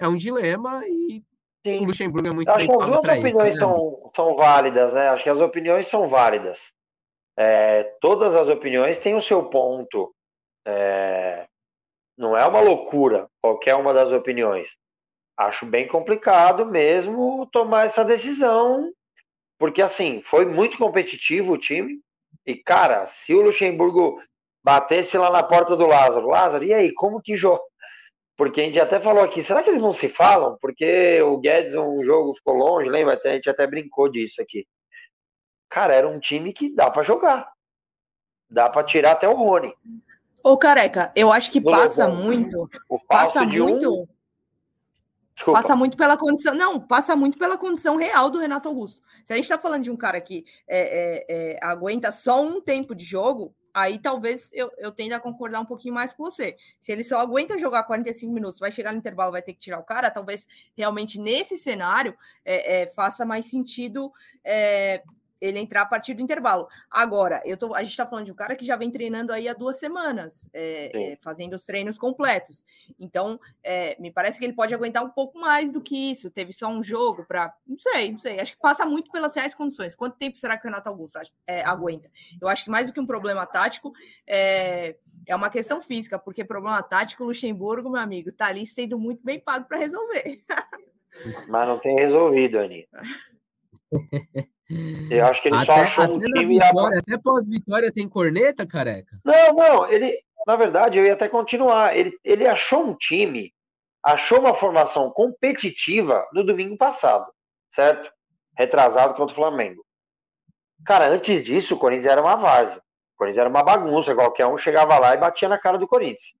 A: É um dilema e Sim. o Luxemburgo é muito
C: Acho que as duas opiniões isso, né? são, são válidas, né? Acho que as opiniões são válidas. É, todas as opiniões têm o seu ponto. É, não é uma loucura qualquer uma das opiniões. Acho bem complicado mesmo tomar essa decisão, porque assim, foi muito competitivo o time. E, cara, se o Luxemburgo batesse lá na porta do Lázaro. Lázaro, e aí, como que joga? porque a gente até falou aqui, será que eles não se falam? Porque o Guedes, um jogo ficou longe, lembra? A gente até brincou disso aqui. Cara, era um time que dá para jogar. Dá para tirar até o Rony.
B: Ô, Careca, eu acho que passa muito. passa muito. Um... Passa muito pela condição. Não, passa muito pela condição real do Renato Augusto. Se a gente está falando de um cara que é, é, é, aguenta só um tempo de jogo, aí talvez eu, eu tenda a concordar um pouquinho mais com você. Se ele só aguenta jogar 45 minutos, vai chegar no intervalo, vai ter que tirar o cara, talvez realmente nesse cenário é, é, faça mais sentido é, ele entrar a partir do intervalo. Agora, eu tô, a gente está falando de um cara que já vem treinando aí há duas semanas, é, é, fazendo os treinos completos. Então, é, me parece que ele pode aguentar um pouco mais do que isso. Teve só um jogo para. Não sei, não sei. Acho que passa muito pelas reais condições. Quanto tempo será que o Renato Augusto é, aguenta? Eu acho que mais do que um problema tático, é, é uma questão física, porque problema tático, o Luxemburgo, meu amigo, tá ali sendo muito bem pago para resolver.
C: Mas não tem resolvido, Ani. Eu acho que ele até, só achou um time.
A: Vitória, Até pós-vitória tem corneta, careca?
C: Não, não. Ele, na verdade, eu ia até continuar. Ele, ele achou um time, achou uma formação competitiva no domingo passado, certo? Retrasado contra o Flamengo. Cara, antes disso, o Corinthians era uma várzea. O Corinthians era uma bagunça, qualquer um chegava lá e batia na cara do Corinthians.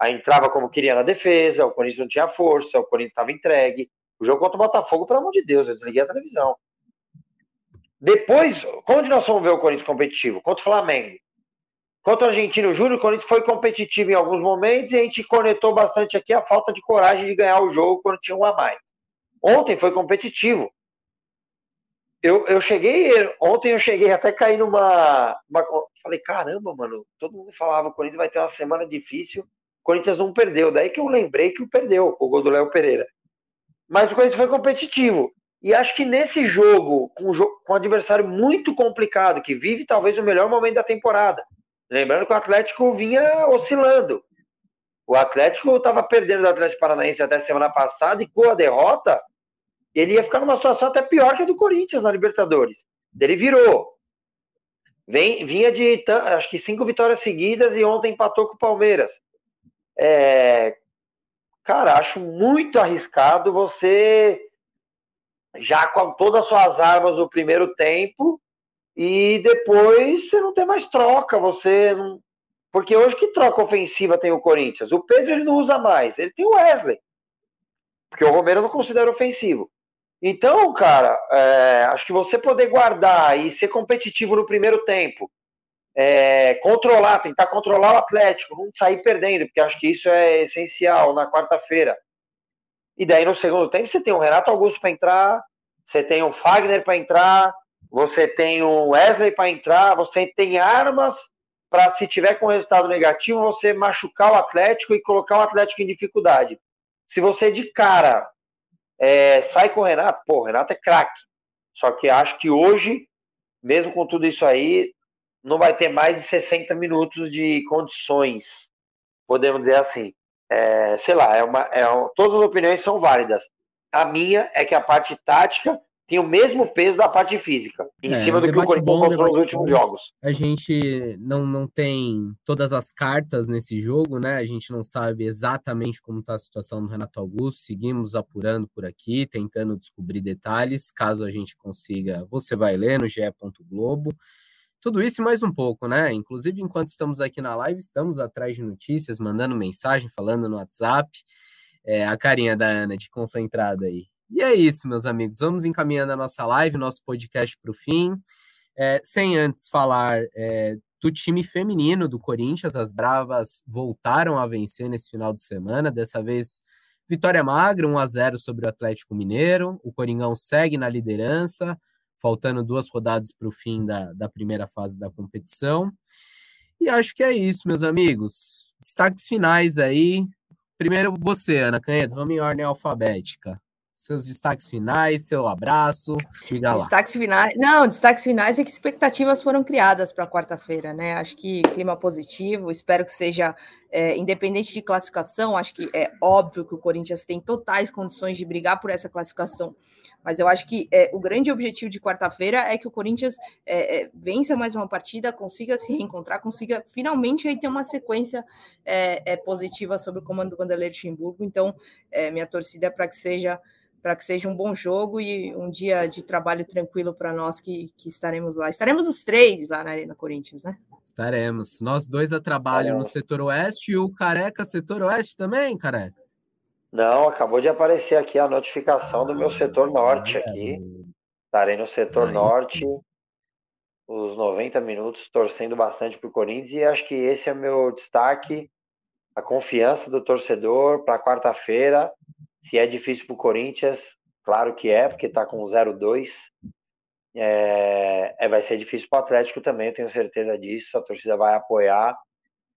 C: Aí entrava como queria na defesa, o Corinthians não tinha força, o Corinthians estava entregue. O jogo contra o Botafogo, pelo amor de Deus, eu desliguei a televisão. Depois, onde nós vamos ver o Corinthians competitivo? Contra o Flamengo. Contra o Argentino Júnior, o Corinthians foi competitivo em alguns momentos e a gente conectou bastante aqui a falta de coragem de ganhar o jogo quando tinha um a mais. Ontem foi competitivo. Eu, eu cheguei, ontem eu cheguei até cair numa. Uma, falei, caramba, mano, todo mundo falava, o Corinthians vai ter uma semana difícil, o Corinthians não perdeu. Daí que eu lembrei que o perdeu, o gol do Léo Pereira. Mas o Corinthians foi competitivo. E acho que nesse jogo, com, com um adversário muito complicado, que vive talvez o melhor momento da temporada, lembrando que o Atlético vinha oscilando. O Atlético estava perdendo do Atlético Paranaense até semana passada e com a derrota, ele ia ficar numa situação até pior que a do Corinthians na Libertadores. Ele virou. Vem, vinha de acho que cinco vitórias seguidas e ontem empatou com o Palmeiras. É, cara, acho muito arriscado você já com todas as suas armas no primeiro tempo e depois você não tem mais troca, você não... Porque hoje que troca ofensiva tem o Corinthians? O Pedro ele não usa mais, ele tem o Wesley. Porque o Romero não considera ofensivo. Então, cara, é, acho que você poder guardar e ser competitivo no primeiro tempo, é, controlar, tentar controlar o Atlético, não sair perdendo, porque acho que isso é essencial na quarta-feira. E daí no segundo tempo você tem o Renato Augusto para entrar, você tem o Fagner para entrar, você tem o Wesley para entrar, você tem armas para, se tiver com resultado negativo, você machucar o Atlético e colocar o Atlético em dificuldade. Se você de cara é, sai com o Renato, pô, o Renato é craque. Só que acho que hoje, mesmo com tudo isso aí, não vai ter mais de 60 minutos de condições, podemos dizer assim é, sei lá, é uma, é, todas as opiniões são válidas. A minha é que a parte tática tem o mesmo peso da parte física, em é, cima do que o Corinthians mostrou nos últimos jogos.
A: A gente não, não tem todas as cartas nesse jogo, né? A gente não sabe exatamente como está a situação do Renato Augusto. Seguimos apurando por aqui, tentando descobrir detalhes. Caso a gente consiga, você vai ler no ge. Globo. Tudo isso e mais um pouco, né? Inclusive, enquanto estamos aqui na live, estamos atrás de notícias, mandando mensagem, falando no WhatsApp. É, a carinha da Ana de concentrada aí. E é isso, meus amigos. Vamos encaminhando a nossa live, nosso podcast para o fim. É, sem antes falar é, do time feminino do Corinthians, as Bravas voltaram a vencer nesse final de semana. Dessa vez, vitória magra, 1 a 0 sobre o Atlético Mineiro. O Coringão segue na liderança faltando duas rodadas para o fim da, da primeira fase da competição. E acho que é isso, meus amigos. Destaques finais aí. Primeiro você, Ana Canhedo, vamos em ordem alfabética. Seus destaques finais, seu abraço, diga lá.
B: Destaques finais. Não, destaques finais é que expectativas foram criadas para quarta-feira, né? Acho que clima positivo, espero que seja é, independente de classificação, acho que é óbvio que o Corinthians tem totais condições de brigar por essa classificação. Mas eu acho que é, o grande objetivo de quarta-feira é que o Corinthians é, é vença mais uma partida, consiga se reencontrar, consiga finalmente aí ter uma sequência é, é, positiva sobre o comando do Vanderlei Luxemburgo. Então, minha torcida é para que seja para que seja um bom jogo e um dia de trabalho tranquilo para nós que, que estaremos lá. Estaremos os três lá na Arena Corinthians, né?
A: Estaremos. Nós dois a trabalho no setor oeste e o Careca setor oeste também, Careca?
C: Não, acabou de aparecer aqui a notificação do meu setor norte aqui. Estarei no setor norte os 90 minutos torcendo bastante para o Corinthians e acho que esse é o meu destaque, a confiança do torcedor para quarta-feira se é difícil para o Corinthians, claro que é, porque está com 0-2. É, é, vai ser difícil para o Atlético também, eu tenho certeza disso. A torcida vai apoiar.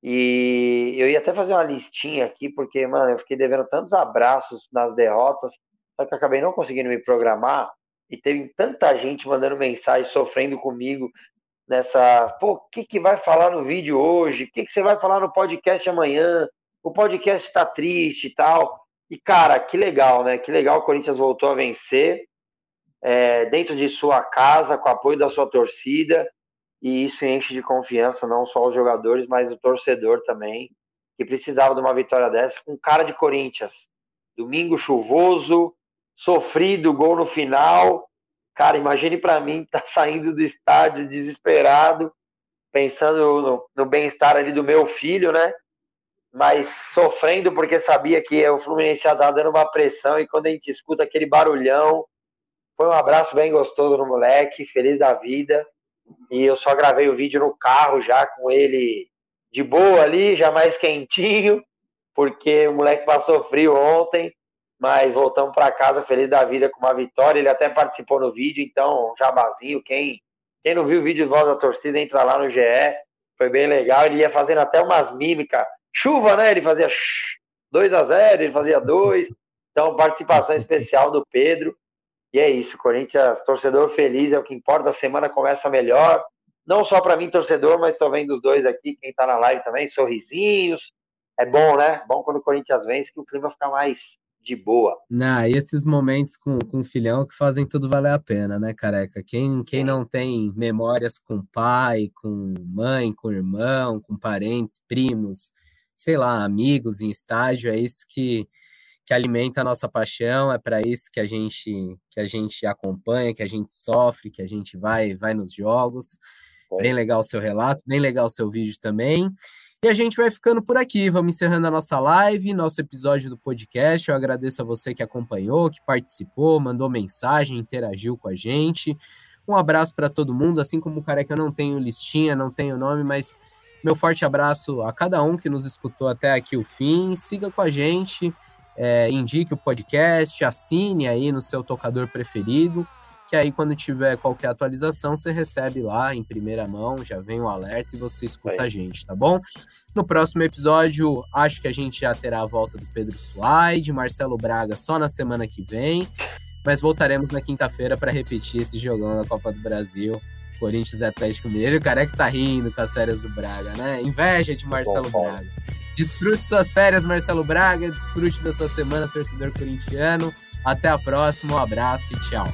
C: E eu ia até fazer uma listinha aqui, porque, mano, eu fiquei devendo tantos abraços nas derrotas, só que acabei não conseguindo me programar. E teve tanta gente mandando mensagem, sofrendo comigo nessa. Pô, o que, que vai falar no vídeo hoje? O que, que você vai falar no podcast amanhã? O podcast está triste e tal. E, cara, que legal, né? Que legal o Corinthians voltou a vencer é, dentro de sua casa, com o apoio da sua torcida. E isso enche de confiança não só os jogadores, mas o torcedor também, que precisava de uma vitória dessa, com cara de Corinthians. Domingo chuvoso, sofrido, gol no final. Cara, imagine para mim tá saindo do estádio desesperado, pensando no, no bem-estar ali do meu filho, né? mas sofrendo porque sabia que o Fluminense ia dar dando uma pressão e quando a gente escuta aquele barulhão, foi um abraço bem gostoso no moleque, feliz da vida. E eu só gravei o vídeo no carro já com ele de boa ali, já mais quentinho, porque o moleque passou frio ontem, mas voltamos para casa feliz da vida com uma vitória. Ele até participou no vídeo, então, jabazinho, quem quem não viu o vídeo de voz da torcida, entra lá no GE. Foi bem legal. Ele ia fazendo até umas mímicas chuva, né? Ele fazia 2 a 0 ele fazia 2. Então, participação especial do Pedro. E é isso, Corinthians, torcedor feliz, é o que importa. A semana começa melhor. Não só para mim, torcedor, mas estou vendo os dois aqui, quem está na live também, sorrisinhos. É bom, né? Bom quando o Corinthians vence, que o clima fica mais de boa.
A: E esses momentos com, com o filhão que fazem tudo valer a pena, né, careca? Quem, quem não tem memórias com pai, com mãe, com irmão, com parentes, primos, sei lá, amigos em estádio, é isso que, que alimenta a nossa paixão, é para isso que a gente que a gente acompanha, que a gente sofre, que a gente vai vai nos jogos. É. Bem legal o seu relato, bem legal o seu vídeo também. E a gente vai ficando por aqui, vamos encerrando a nossa live, nosso episódio do podcast. Eu agradeço a você que acompanhou, que participou, mandou mensagem, interagiu com a gente. Um abraço para todo mundo, assim como o Careca eu não tenho listinha, não tenho nome, mas meu forte abraço a cada um que nos escutou até aqui o fim. Siga com a gente, é, indique o podcast, assine aí no seu tocador preferido, que aí quando tiver qualquer atualização, você recebe lá em primeira mão, já vem o um alerta e você escuta a gente, tá bom? No próximo episódio, acho que a gente já terá a volta do Pedro Suaide, Marcelo Braga só na semana que vem, mas voltaremos na quinta-feira para repetir esse jogão da Copa do Brasil Corinthians e Atlético Mineiro. O careca tá rindo com as férias do Braga, né? Inveja de Marcelo bom, Braga. Desfrute suas férias, Marcelo Braga. Desfrute da sua semana, torcedor corintiano. Até a próxima, um abraço e tchau.